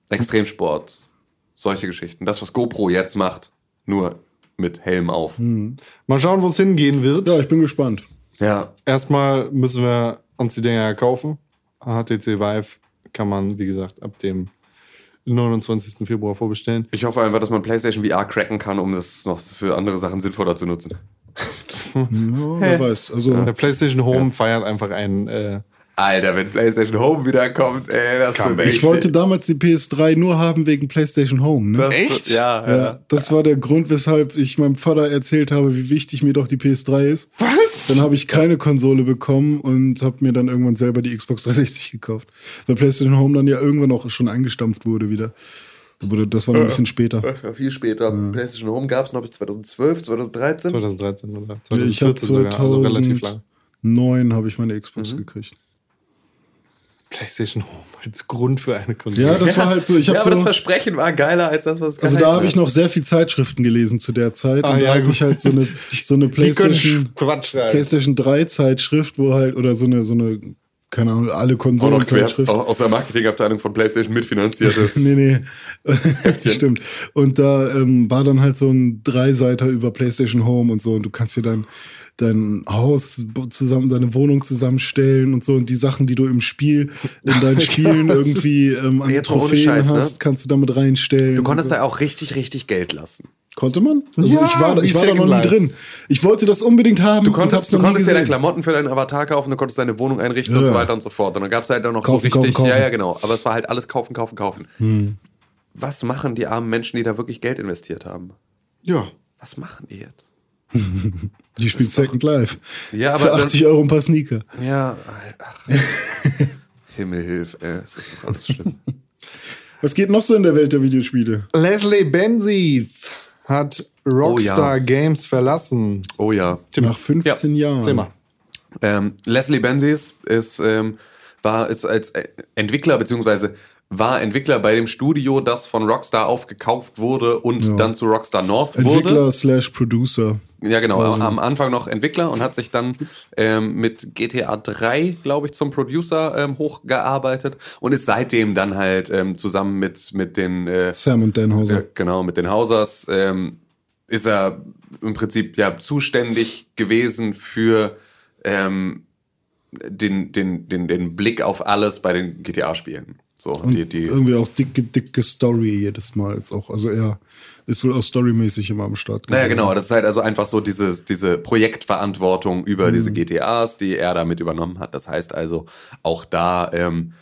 Extremsport, solche Geschichten. Das, was GoPro jetzt macht, nur mit Helm auf. Mal schauen, wo es hingehen wird. ja, ich bin gespannt. Ja, Erstmal müssen wir uns die Dinger kaufen. HTC Vive kann man, wie gesagt, ab dem 29. Februar vorbestellen. Ich hoffe einfach, dass man PlayStation VR cracken kann, um das noch für andere Sachen sinnvoller zu nutzen. Ja, wer weiß. Also, Der PlayStation Home feiert einfach einen. Äh, Alter, wenn PlayStation Home wiederkommt, ey, das wird echt. ich wollte damals die PS3 nur haben wegen PlayStation Home. Ne? das Echt? Ja, ja. Ja, das war der Grund, weshalb ich meinem Vater erzählt habe, wie wichtig mir doch die PS3 ist. Was? Dann habe ich keine Konsole bekommen und habe mir dann irgendwann selber die Xbox 360 gekauft. Weil PlayStation Home dann ja irgendwann auch schon eingestampft wurde wieder. Das war noch ein bisschen später. Das war viel später. PlayStation Home gab es noch bis 2012, 2013. 2013 oder Ich habe 2014 sogar, also relativ lang. 2009 habe ich meine Xbox Mhm. gekriegt. PlayStation Home als Grund für eine Konsole. Ja, das war halt so. Ich ja, habe aber das so, Versprechen war geiler als das, was es also da habe ich noch sehr viel Zeitschriften gelesen zu der Zeit. Ah, und ja, da hatte gut. ich halt so eine, [LAUGHS] so eine PlayStation, Quatsch schreiben. PlayStation 3 Zeitschrift, wo halt, oder so eine, so eine, keine Ahnung, alle Konsolenzeitschriften. auch aus der Marketingabteilung von PlayStation mitfinanziert [LAUGHS] ist. Nee, nee. [LAUGHS] Stimmt. Und da ähm, war dann halt so ein Dreiseiter über PlayStation Home und so. Und du kannst dir dein, dein Haus zusammen, deine Wohnung zusammenstellen und so. Und die Sachen, die du im Spiel, in deinen [LAUGHS] Spielen irgendwie ähm, an Jetzt Trophäen Scheiß, ne? hast, kannst du damit reinstellen. Du konntest und so. da auch richtig, richtig Geld lassen. Konnte man? Also Ja, ich war, ich war da noch nie drin. Ich wollte das unbedingt haben Du und konntest, du konntest ja dann Klamotten für deinen Avatar kaufen, du konntest deine Wohnung einrichten und Ja. so weiter und so fort. Und dann gab es halt auch noch Kaufen, so richtig, kaufen, kaufen. ja, ja, genau. Aber es war halt alles kaufen, kaufen, kaufen. Hm. Was machen die armen Menschen, die da wirklich Geld investiert haben? Ja. Was machen die jetzt? [LAUGHS] Die spielt Second Life. Ja, aber Für dann- 80 Euro ein paar Sneaker. Ja, ach. [LAUGHS] Himmel hilf, ey. Das ist doch alles schlimm. [LAUGHS] Was geht noch so in der Welt der Videospiele? Leslie Benzies hat Rockstar Oh ja. Games verlassen. Oh ja. Nach 15 Jahren. Zimmer. Ähm, Leslie Benzies ist, ähm, war ist als äh, Entwickler beziehungsweise war Entwickler bei dem Studio, das von Rockstar aufgekauft wurde und Ja. dann zu Rockstar North Entwickler wurde. slash Producer. Ja, genau. Also- Am Anfang noch Entwickler und hat sich dann ähm, mit GTA 3, glaube ich, zum Producer ähm, hochgearbeitet und ist seitdem dann halt ähm, zusammen mit, mit den äh, Sam und Dan Hauser. ja, genau, mit den Hausers ähm, ist er im Prinzip ja zuständig gewesen für ähm, den, den, den, den Blick auf alles bei den GTA-Spielen. So, die, die, irgendwie auch dicke, dicke Story jedes Mal. Jetzt auch. Also er ist wohl auch storymäßig immer am Start. naja, genau, das ist halt also einfach so diese, diese Projektverantwortung über diese GTAs, die er damit übernommen hat. Das heißt also auch da ähm,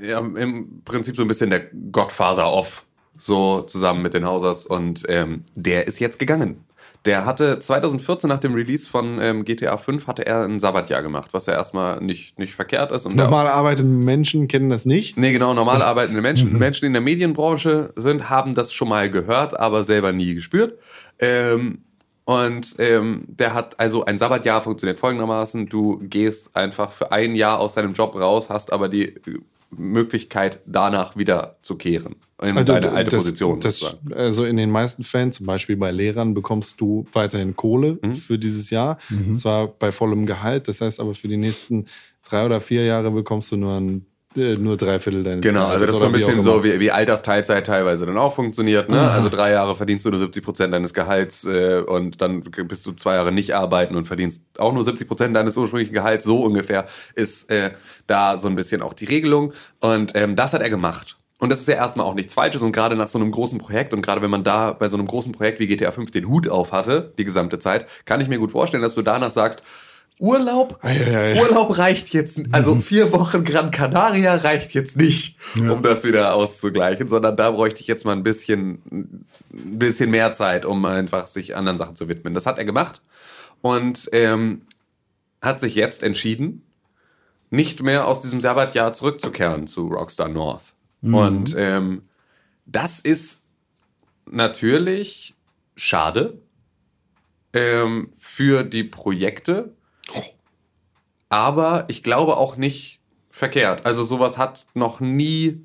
ja, im Prinzip so ein bisschen der Godfather of, so zusammen mit den Hausers und ähm, der ist jetzt gegangen. Der hatte 2014 nach dem Release von ähm, GTA 5 hatte er ein Sabbatjahr gemacht, was ja erstmal nicht, nicht verkehrt ist. Und Normal arbeitende Menschen kennen das nicht. Nee, genau, normal arbeitende Menschen, Menschen die in der Medienbranche sind, haben das schon mal gehört, aber selber nie gespürt. Ähm, und ähm, der hat also ein Sabbatjahr funktioniert folgendermaßen: Du gehst einfach für ein Jahr aus deinem Job raus, hast aber die äh, Möglichkeit, danach wieder zu kehren in Also, deine alte das, Position. Das, also in den meisten Fällen, zum Beispiel bei Lehrern, bekommst du weiterhin Kohle Mhm. für dieses Jahr. Zwar bei vollem Gehalt, das heißt aber für die nächsten drei oder vier Jahre bekommst du nur, ein, äh, nur drei Viertel deines Genau, also das ist so ein wie bisschen auch so, wie, wie Altersteilzeit teilweise dann auch funktioniert. Ne? Also drei Jahre verdienst du nur 70 Prozent deines Gehalts äh, und dann bist du zwei Jahre nicht arbeiten und verdienst auch nur 70 Prozent deines ursprünglichen Gehalts. So ungefähr ist äh, da so ein bisschen auch die Regelung. Und ähm, das hat er gemacht. Und das ist ja erstmal auch nichts Falsches und gerade nach so einem großen Projekt und gerade wenn man da bei so einem großen Projekt wie GTA 5 den Hut auf hatte, die gesamte Zeit, kann ich mir gut vorstellen, dass du danach sagst, Urlaub, Ei-ei-ei. Urlaub reicht jetzt, also vier Wochen Gran Canaria reicht jetzt nicht, um das wieder auszugleichen, sondern da bräuchte ich jetzt mal ein bisschen, ein bisschen mehr Zeit, um einfach sich anderen Sachen zu widmen. Das hat er gemacht und ähm, hat sich jetzt entschieden, nicht mehr aus diesem Sabbatjahr zurückzukehren zu Rockstar North. Und ähm, das ist natürlich schade ähm, für die Projekte, aber ich glaube auch nicht verkehrt. Also sowas hat noch nie,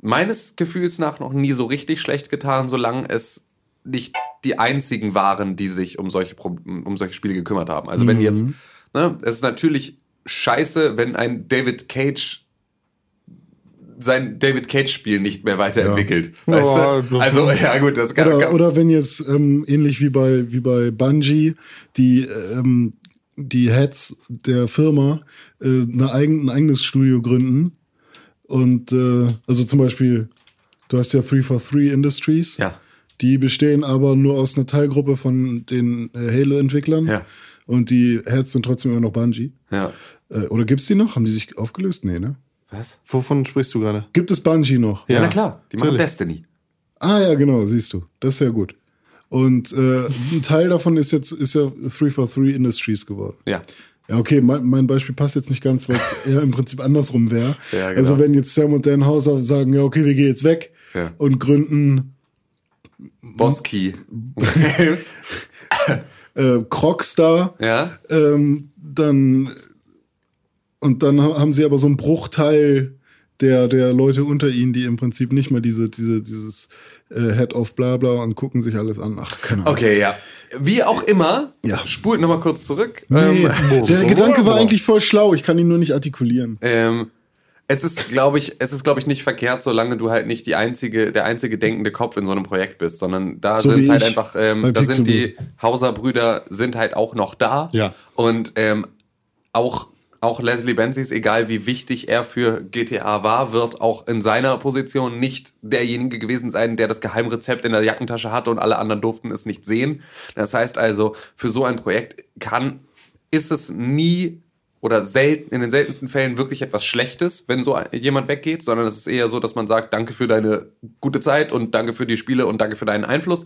meines Gefühls nach, noch nie so richtig schlecht getan, solange es nicht die einzigen waren, die sich um solche, um solche Spiele gekümmert haben. Also wenn jetzt, ne, es ist natürlich scheiße, wenn ein David Cage sein David Cage-Spiel nicht mehr weiterentwickelt. Weißt Ja, du? das- Also, ja gut, das kann, Oder, kann, oder wenn jetzt ähm, ähnlich wie bei, wie bei Bungie die, ähm, die Heads der Firma äh, eine eigen, ein eigenes Studio gründen. Und äh, also zum Beispiel, du hast ja 343 Industries. Ja. Die bestehen aber nur aus einer Teilgruppe von den äh, Halo-Entwicklern. Ja. Und die Heads sind trotzdem immer noch Bungie. ja. Äh, oder gibt's die noch? Haben die sich aufgelöst? Nee, ne? Was? Wovon sprichst du gerade? Gibt es Bungie noch? Ja, Ja, na klar, die machen. Destiny. Ah ja, genau, siehst du. Das ist ja gut. Und äh, ein Teil davon ist jetzt ist ja 343 Industries geworden. Ja. Ja, okay, mein, mein Beispiel passt jetzt nicht ganz, weil es [LAUGHS] eher im Prinzip andersrum wäre. Ja, genau. Also wenn jetzt Sam und Dan Hauser sagen, ja, okay, wir gehen jetzt weg Ja. und gründen Boss [LAUGHS] Key. äh, Crocstar, ja. ähm, dann und dann ha- haben sie aber so einen Bruchteil der, der Leute unter ihnen, die im Prinzip nicht mehr diese, diese, dieses äh, Head of Blabla und gucken sich alles an. Ach, keine Ahnung. Okay, ja. Wie auch immer, Ja. spult nochmal kurz zurück. Nee, Ähm, der Gedanke war eigentlich voll schlau, ich kann ihn nur nicht artikulieren. ähm, es ist, glaube ich, es ist, glaube ich, nicht verkehrt, solange du halt nicht die einzige, der einzige denkende Kopf in so einem Projekt bist, sondern da So sind halt einfach, ähm, da sind die. Hauser-Brüder sind halt auch noch da. Ja. Und ähm, auch, auch Leslie Benzies, egal wie wichtig er für GTA war, wird auch in seiner Position nicht derjenige gewesen sein, der das Geheimrezept in der Jackentasche hatte und alle anderen durften es nicht sehen. Das heißt also, für so ein Projekt kann, ist es nie oder selten, in den seltensten Fällen wirklich etwas Schlechtes, wenn so jemand weggeht, sondern es ist eher so, dass man sagt, danke für deine gute Zeit und danke für die Spiele und danke für deinen Einfluss.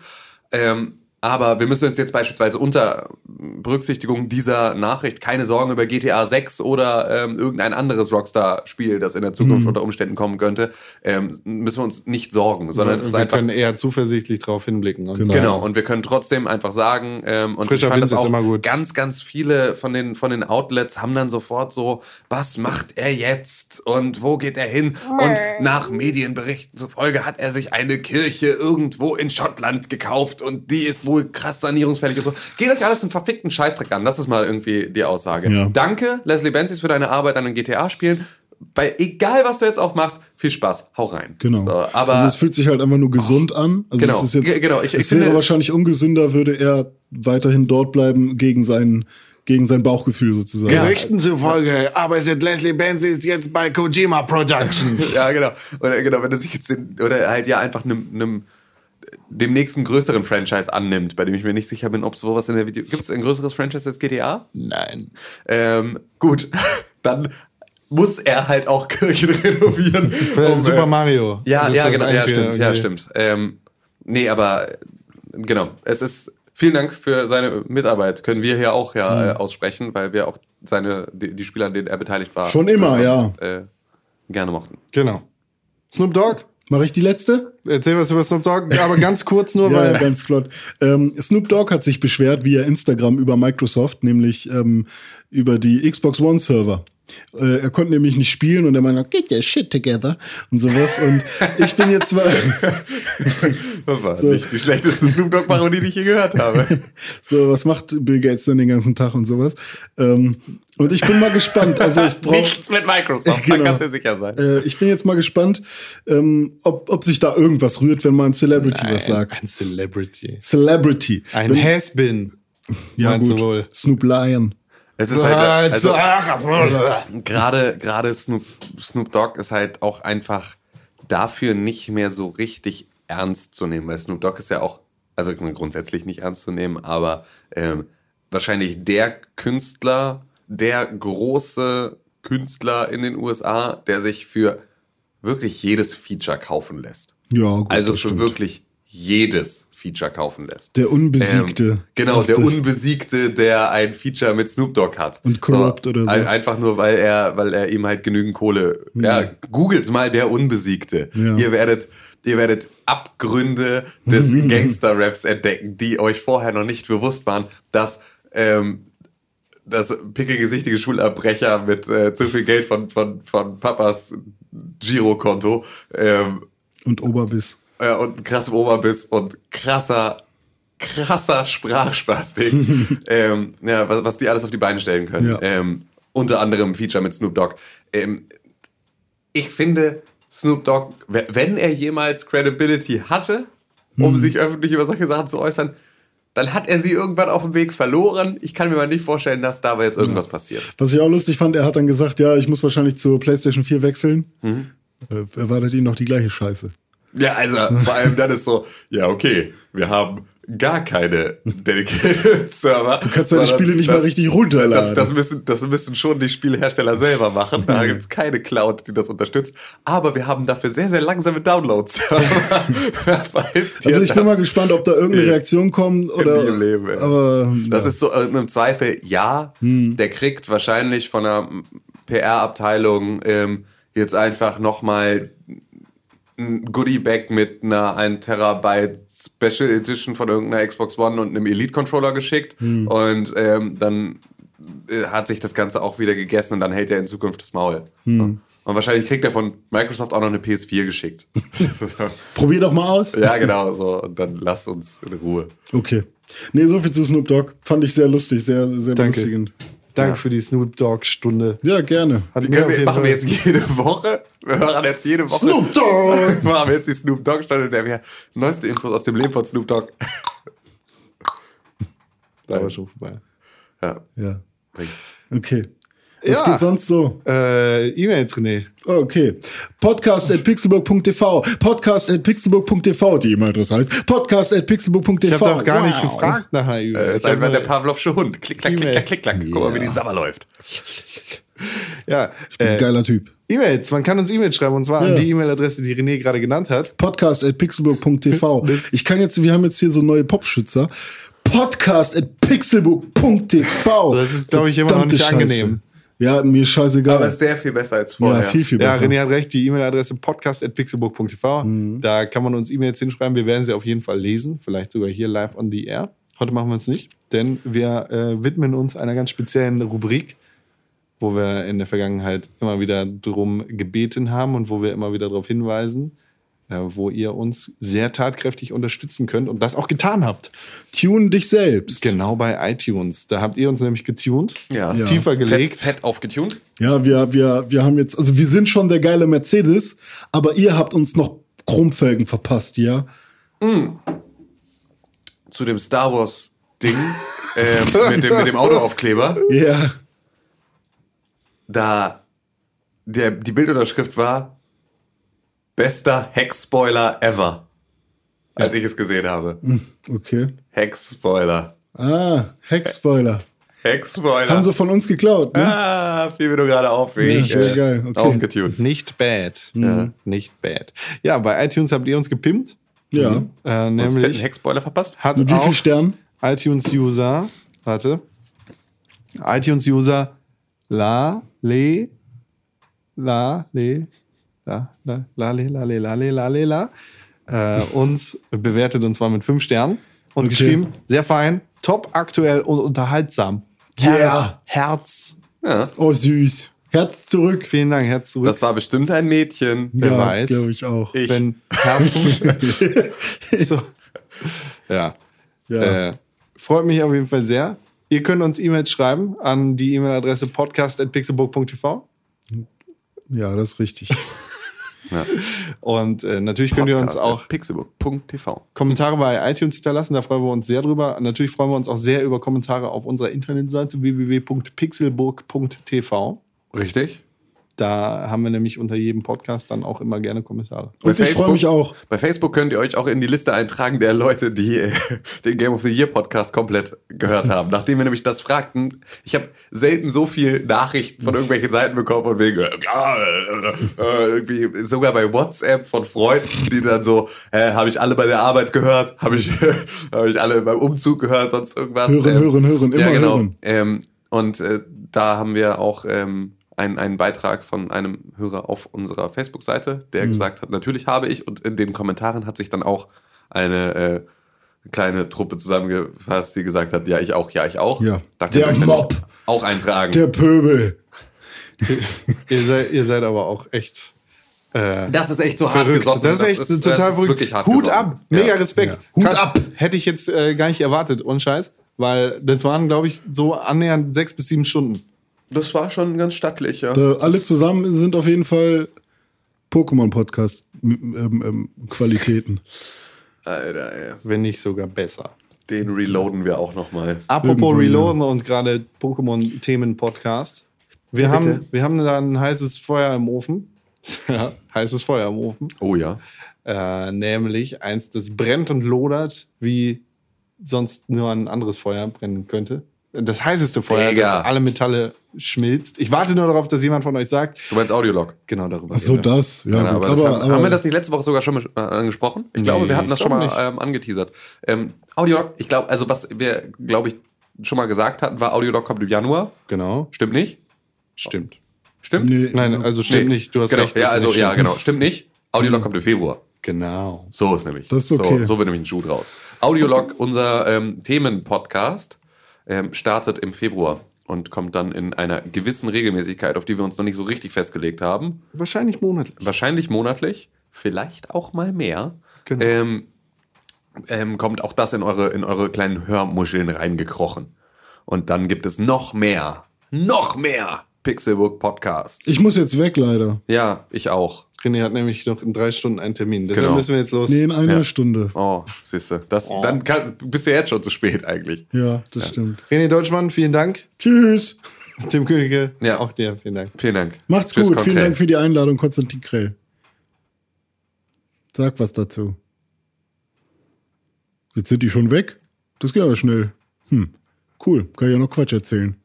Ähm, aber wir müssen uns jetzt beispielsweise unter, Berücksichtigung dieser Nachricht keine Sorgen über GTA 6 oder ähm, irgendein anderes Rockstar-Spiel, das in der Zukunft unter Umständen kommen könnte, ähm, müssen wir uns nicht sorgen, sondern es ist wir einfach können eher zuversichtlich drauf hinblicken. Und Genau. sagen, Genau, und wir können trotzdem einfach sagen, ähm, und Frischer ich fand Wind das auch immer gut. ganz, ganz viele von den, von den Outlets haben dann sofort so, was macht er jetzt und wo geht er hin? Und nach Medienberichten zufolge hat er sich eine Kirche irgendwo in Schottland gekauft und die ist wohl krass sanierungsfällig und so. Geht euch alles einen verfickten Scheißdreck an, das ist mal irgendwie die Aussage. Ja. Danke, Leslie Benzis, für deine Arbeit an den GTA-Spielen. Bei egal, was du jetzt auch machst, viel Spaß, hau rein. Genau. So, aber also es fühlt sich halt einfach nur gesund an. Also Genau. es ist jetzt, Ge- genau. Ich- ich es wäre finde- wahrscheinlich ungesünder, würde er weiterhin dort bleiben gegen sein, gegen sein Bauchgefühl sozusagen. Gerüchten zufolge arbeitet Leslie Benzies jetzt bei Kojima Productions. [LAUGHS] Ja, genau. Oder genau, wenn er sich jetzt den, oder halt ja einfach einem, einem dem nächsten größeren Franchise annimmt, bei dem ich mir nicht sicher bin, ob sowas in der Video. Gibt es ein größeres Franchise als GTA? Nein. Ähm, gut, [LAUGHS] dann muss er halt auch Kirchen [LAUGHS] renovieren. Um, Super äh, Mario. Ja, ja, genau, ja, stimmt, ja, okay. stimmt. Ähm, nee, aber äh, genau, es ist vielen Dank für seine Mitarbeit. Können wir hier auch ja äh, aussprechen, weil wir auch seine die, die Spieler, an denen er beteiligt war, Schon immer, ja. äh, gerne mochten. Genau. Snoop Dogg? Mache ich die letzte? Erzähl was über Snoop Dogg, aber ganz kurz nur, [LAUGHS] Ja, weil ja, ganz flott. Ähm, Snoop Dogg hat sich beschwert via Instagram über Microsoft, nämlich ähm, über die Xbox One Server. Äh, er konnte nämlich nicht spielen und er meinte, get your shit together und sowas. Und ich bin jetzt mal [LAUGHS] Das war nicht die schlechteste Snoop Dogg-Parodie, die ich je gehört habe. [LAUGHS] so, was macht Bill Gates denn den ganzen Tag und sowas? Ähm, und ich bin mal gespannt. Also es braucht Nichts mit Microsoft, da Genau. kannst du dir sicher sein. Äh, ich bin jetzt mal gespannt, ähm, ob, ob sich da irgendwas rührt, wenn mal ein Celebrity was sagt. ein Celebrity. Celebrity. Ein Has-Been. ja, gut. wohl? Snoop Lion. Es ist halt, also, gerade gerade Snoop, Snoop Dogg ist halt auch einfach dafür nicht mehr so richtig ernst zu nehmen, weil Snoop Dogg ist ja auch, also grundsätzlich nicht ernst zu nehmen, aber ähm, wahrscheinlich der Künstler, der große Künstler in den USA, der sich für wirklich jedes Feature kaufen lässt. Ja, gut, also für stimmt. wirklich jedes Feature kaufen lässt. Der Unbesiegte. Ähm, genau, Das der ist- Unbesiegte, der ein Feature mit Snoop Dogg hat. Und Corrupt oder so. ein- Einfach nur, weil er, weil er ihm halt genügend Kohle. Ja, googelt mal der Unbesiegte. Ja. Ihr werdet, ihr werdet Abgründe des [LAUGHS] Gangster-Raps entdecken, die euch vorher noch nicht bewusst waren, dass ähm, dass pickegesichtige Schulabbrecher mit äh, zu viel Geld von, von, von Papas Girokonto ähm, Und Oberbiss. Äh, und krassem Oberbiss und krasser, krasser Sprachspastik, [LAUGHS] ähm, ja, was, was die alles auf die Beine stellen können. Ja. Ähm, unter anderem Feature mit Snoop Dogg. Ähm, ich finde, Snoop Dogg, we- wenn er jemals Credibility hatte, um sich öffentlich über solche Sachen zu äußern, dann hat er sie irgendwann auf dem Weg verloren. Ich kann mir mal nicht vorstellen, dass dabei jetzt irgendwas passiert. Was ich auch lustig fand, er hat dann gesagt, ja, ich muss wahrscheinlich zur PlayStation 4 wechseln. Mhm. Äh, erwartet ihn noch die gleiche Scheiße. Ja, also vor allem dann ist so, ja, okay, wir haben gar keine dedicated [LAUGHS] Server. Du kannst deine Spiele nicht mal richtig runterladen. Das, das, müssen, das müssen schon die Spielehersteller selber machen. Da gibt's keine Cloud, die das unterstützt. Aber wir haben dafür sehr, sehr langsame Downloads. Dir [LAUGHS] Also ich bin das- mal gespannt, ob da irgendeine. Reaktion kommt oder. Leben, aber Das ja. ist so äh, im Zweifel, ja, der kriegt wahrscheinlich von der PR-Abteilung ähm, jetzt einfach nochmal ein Goodie-Bag mit einer 1 Terabyte Special Edition von irgendeiner Xbox One und einem Elite-Controller geschickt. Und ähm, dann äh, hat sich das Ganze auch wieder gegessen und dann hält er in Zukunft das Maul. Und wahrscheinlich kriegt er von Microsoft auch noch eine PS4 geschickt. [LAUGHS] Probier doch mal aus. ja, genau, so. Und dann lasst uns in Ruhe. Okay. Nee, so viel zu Snoop Dogg. Fand ich sehr lustig, sehr, sehr Danke. belustigend. Danke für die Snoop Dogg-Stunde. Ja, gerne. Hat Die können wir, machen Fall- wir jetzt jede Woche. Wir hören jetzt jede Woche. Snoop Dogg! [LAUGHS] wir jetzt die Snoop Dogg Stunde, der wir neueste Infos aus dem Leben von Snoop Dogg. [LAUGHS] Aber schon vorbei. Ja. Ja. Okay. Was Ja. geht sonst so? Äh, E-Mails, René. Oh, Okay. Podcast at pixelburg.tv. Podcast at pixelburg.tv. Die E-Mail-Adresse heißt podcast at pixelburg.tv. Ich habe doch gar nicht Wow. gefragt nach einer E-Mail. Äh, ist einfach der Pavlovsche Hund. Klick, klack, klick, klack, klick, klack. Guck mal, wie die Sabber läuft. [LAUGHS] [LAUGHS] Ja, äh, Geiler Typ. E-Mails. Man kann uns E-Mails schreiben und zwar Ja. an die E-Mail-Adresse, die René gerade genannt hat. Podcast at pixelburg.tv. [LAUGHS] Ich kann jetzt, wir haben jetzt hier so neue Popschützer. podcast at pixelbook.tv. Das ist, glaub ich, immer noch nicht Verdammte angenehm. Ja, mir scheißegal. Aber ist sehr viel besser als ja, vorher. viel, viel Ja, besser. René hat recht, die E-Mail-Adresse podcast.pixelbook.tv. Da kann man uns E-Mails hinschreiben. Wir werden sie auf jeden Fall lesen. Vielleicht sogar hier live on the air. Heute machen wir es nicht, denn wir äh, widmen uns einer ganz speziellen Rubrik, wo wir in der Vergangenheit immer wieder drum gebeten haben und wo wir immer wieder darauf hinweisen, äh, wo ihr uns sehr tatkräftig unterstützen könnt und das auch getan habt. Tune dich selbst. Genau bei iTunes. Da habt ihr uns nämlich getuned, Ja. Ja. tiefer Fett, gelegt. fett aufgetunt. Ja, wir, wir, wir haben jetzt, also wir sind schon der geile Mercedes, aber ihr habt uns noch Chromfelgen verpasst, ja? Zu dem Star Wars Ding ähm, mit, dem, mit dem Autoaufkleber. [LAUGHS] Ja. Da der, die Bildunterschrift war bester Hex-Spoiler ever. Als ich es gesehen habe. Okay. Hex-Spoiler. Ah, Hex-Spoiler. Hex-Spoiler. Haben sie von uns geklaut, ne? ah, fiel mir nur gerade auf. Ja, sehr äh, geil, okay. Aufgetunt. Nicht bad. Ja, nicht bad. Ja, bei iTunes habt ihr uns gepimpt. Ja. Äh, Hast du einen nämlich Hex-Spoiler verpasst? hat Mit wie viel Sternen? iTunes-User, warte, iTunes-User La, Le, La, Le, La, La, La, Le, La, Le, La, Le, La, Le, La, äh, uns bewertet und zwar mit fünf Sternen und Okay. geschrieben, sehr fein, top aktuell und unterhaltsam. Yeah. Herz. Ja. Oh, süß. Herz zurück. Vielen Dank, Herz zurück. Das war bestimmt ein Mädchen. Wer ja, weiß. glaube ich auch. Ich. Wenn Herzen. [LAUGHS] [LAUGHS] so. Ja. Ja. Äh, freut mich auf jeden Fall sehr. Ihr könnt uns E-Mails schreiben an die E-Mail-Adresse podcast.pixelburg.tv. ja, das ist richtig. [LAUGHS] Und äh, natürlich könnt ihr uns Podcast auch at pixelbook.tv. Kommentare bei iTunes hinterlassen. Da freuen wir uns sehr drüber. Natürlich freuen wir uns auch sehr über Kommentare auf unserer Internetseite www.pixelburg.tv. Richtig? Da haben wir nämlich unter jedem Podcast dann auch immer gerne Kommentare. Und ich freue mich auch. Bei Facebook könnt ihr euch auch in die Liste eintragen der Leute, die äh, [LAUGHS] den Game of the Year Podcast komplett gehört haben. Nachdem wir nämlich das fragten, ich habe selten so viel Nachrichten von irgendwelchen Seiten bekommen und wegen, äh, äh, äh, irgendwie sogar bei WhatsApp von Freunden, die dann so, äh, habe ich alle bei der Arbeit gehört, habe ich, [LAUGHS] hab ich alle beim Umzug gehört, sonst irgendwas. Hören, hören, hören, ja, immer genau. hören. Ähm, und äh, da haben wir auch ähm, einen, einen Beitrag von einem Hörer auf unserer Facebook-Seite, der Mhm. gesagt hat, natürlich habe ich. Und in den Kommentaren hat sich dann auch eine äh, kleine Truppe zusammengefasst, die gesagt hat, ja, ich auch, ja, ich auch. Ja. Der Mob. Auch eintragen. Der Pöbel. Ihr seid, ihr seid aber auch echt. Äh, das ist echt so hart verrückt. gesotten. Das ist echt das total das ist verrückt. wirklich hart Hut gesotten. ab, mega Ja. Respekt. Ja. Hut Krass. ab. Hätte ich jetzt äh, gar nicht erwartet, ohne Scheiß, weil das waren, glaube ich, so annähernd sechs bis sieben Stunden. Das war schon ganz stattlich, ja. Da, alle zusammen sind auf jeden Fall Pokémon-Podcast-Qualitäten. Alter, ey. Wenn nicht sogar besser. Den reloaden wir auch nochmal. Apropos Irgendwann, Reloaden und gerade Pokémon-Themen-Podcast. Wir, Ja, haben, wir haben da ein heißes Feuer im Ofen. [LAUGHS] ja, heißes Feuer im Ofen. Oh ja. Äh, nämlich eins, das brennt und lodert, wie sonst nur ein anderes Feuer brennen könnte. Das heißeste Feuer, Digga. das alle Metalle schmilzt. Ich warte nur darauf, dass jemand von euch sagt, Du meinst Audiolog? genau darüber. Ach so, wir. das. Ja, gut. aber, aber, das haben, aber, haben wir das nicht letzte Woche sogar schon äh, angesprochen? Ich glaube, Nee, wir hatten das schon mal ähm, angeteasert. Ähm, Audiolog, ich glaube, also was wir, glaube ich, schon mal gesagt hatten, war Audiolog kommt im Januar. Genau, Stimmt nicht? stimmt. Stimmt? Nee. Nein, also stimmt Nee. nicht. Du hast genau. recht. Ja, also, nicht ja, stimmt. genau. Stimmt nicht. Audiolog kommt im Februar. Genau. So ist nämlich. Das ist okay. So, so wird nämlich ein Schuh draus. Audiolog, [LAUGHS] unser ähm, Themenpodcast, ähm, startet im Februar und kommt dann in einer gewissen Regelmäßigkeit, auf die wir uns noch nicht so richtig festgelegt haben. Wahrscheinlich monatlich. Wahrscheinlich monatlich, vielleicht auch mal mehr. Genau. Ähm, ähm, kommt auch das in eure, in eure kleinen Hörmuscheln reingekrochen. Und dann gibt es noch mehr, noch mehr Pixelbook Podcasts. ich muss jetzt weg, leider. Ja, ich auch. René hat nämlich noch in drei Stunden einen Termin. Deshalb Genau. müssen wir jetzt los. Nee, in einer Ja. Stunde. Oh, siehst du. Das, Dann kann, bist du jetzt schon zu spät eigentlich. Ja, das stimmt. René Deutschmann, vielen Dank. Tschüss. Tim Königke, Ja. auch dir, vielen Dank. Vielen Dank. Macht's Tschüss, gut. Vielen. Dank für die Einladung, Konstantin Krell. Sag was dazu. Jetzt sind die schon weg? Das geht aber schnell. Hm, cool. Kann ich ja noch Quatsch erzählen.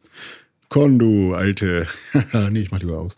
Con, du Alte. [LAUGHS] nee, ich mach lieber aus.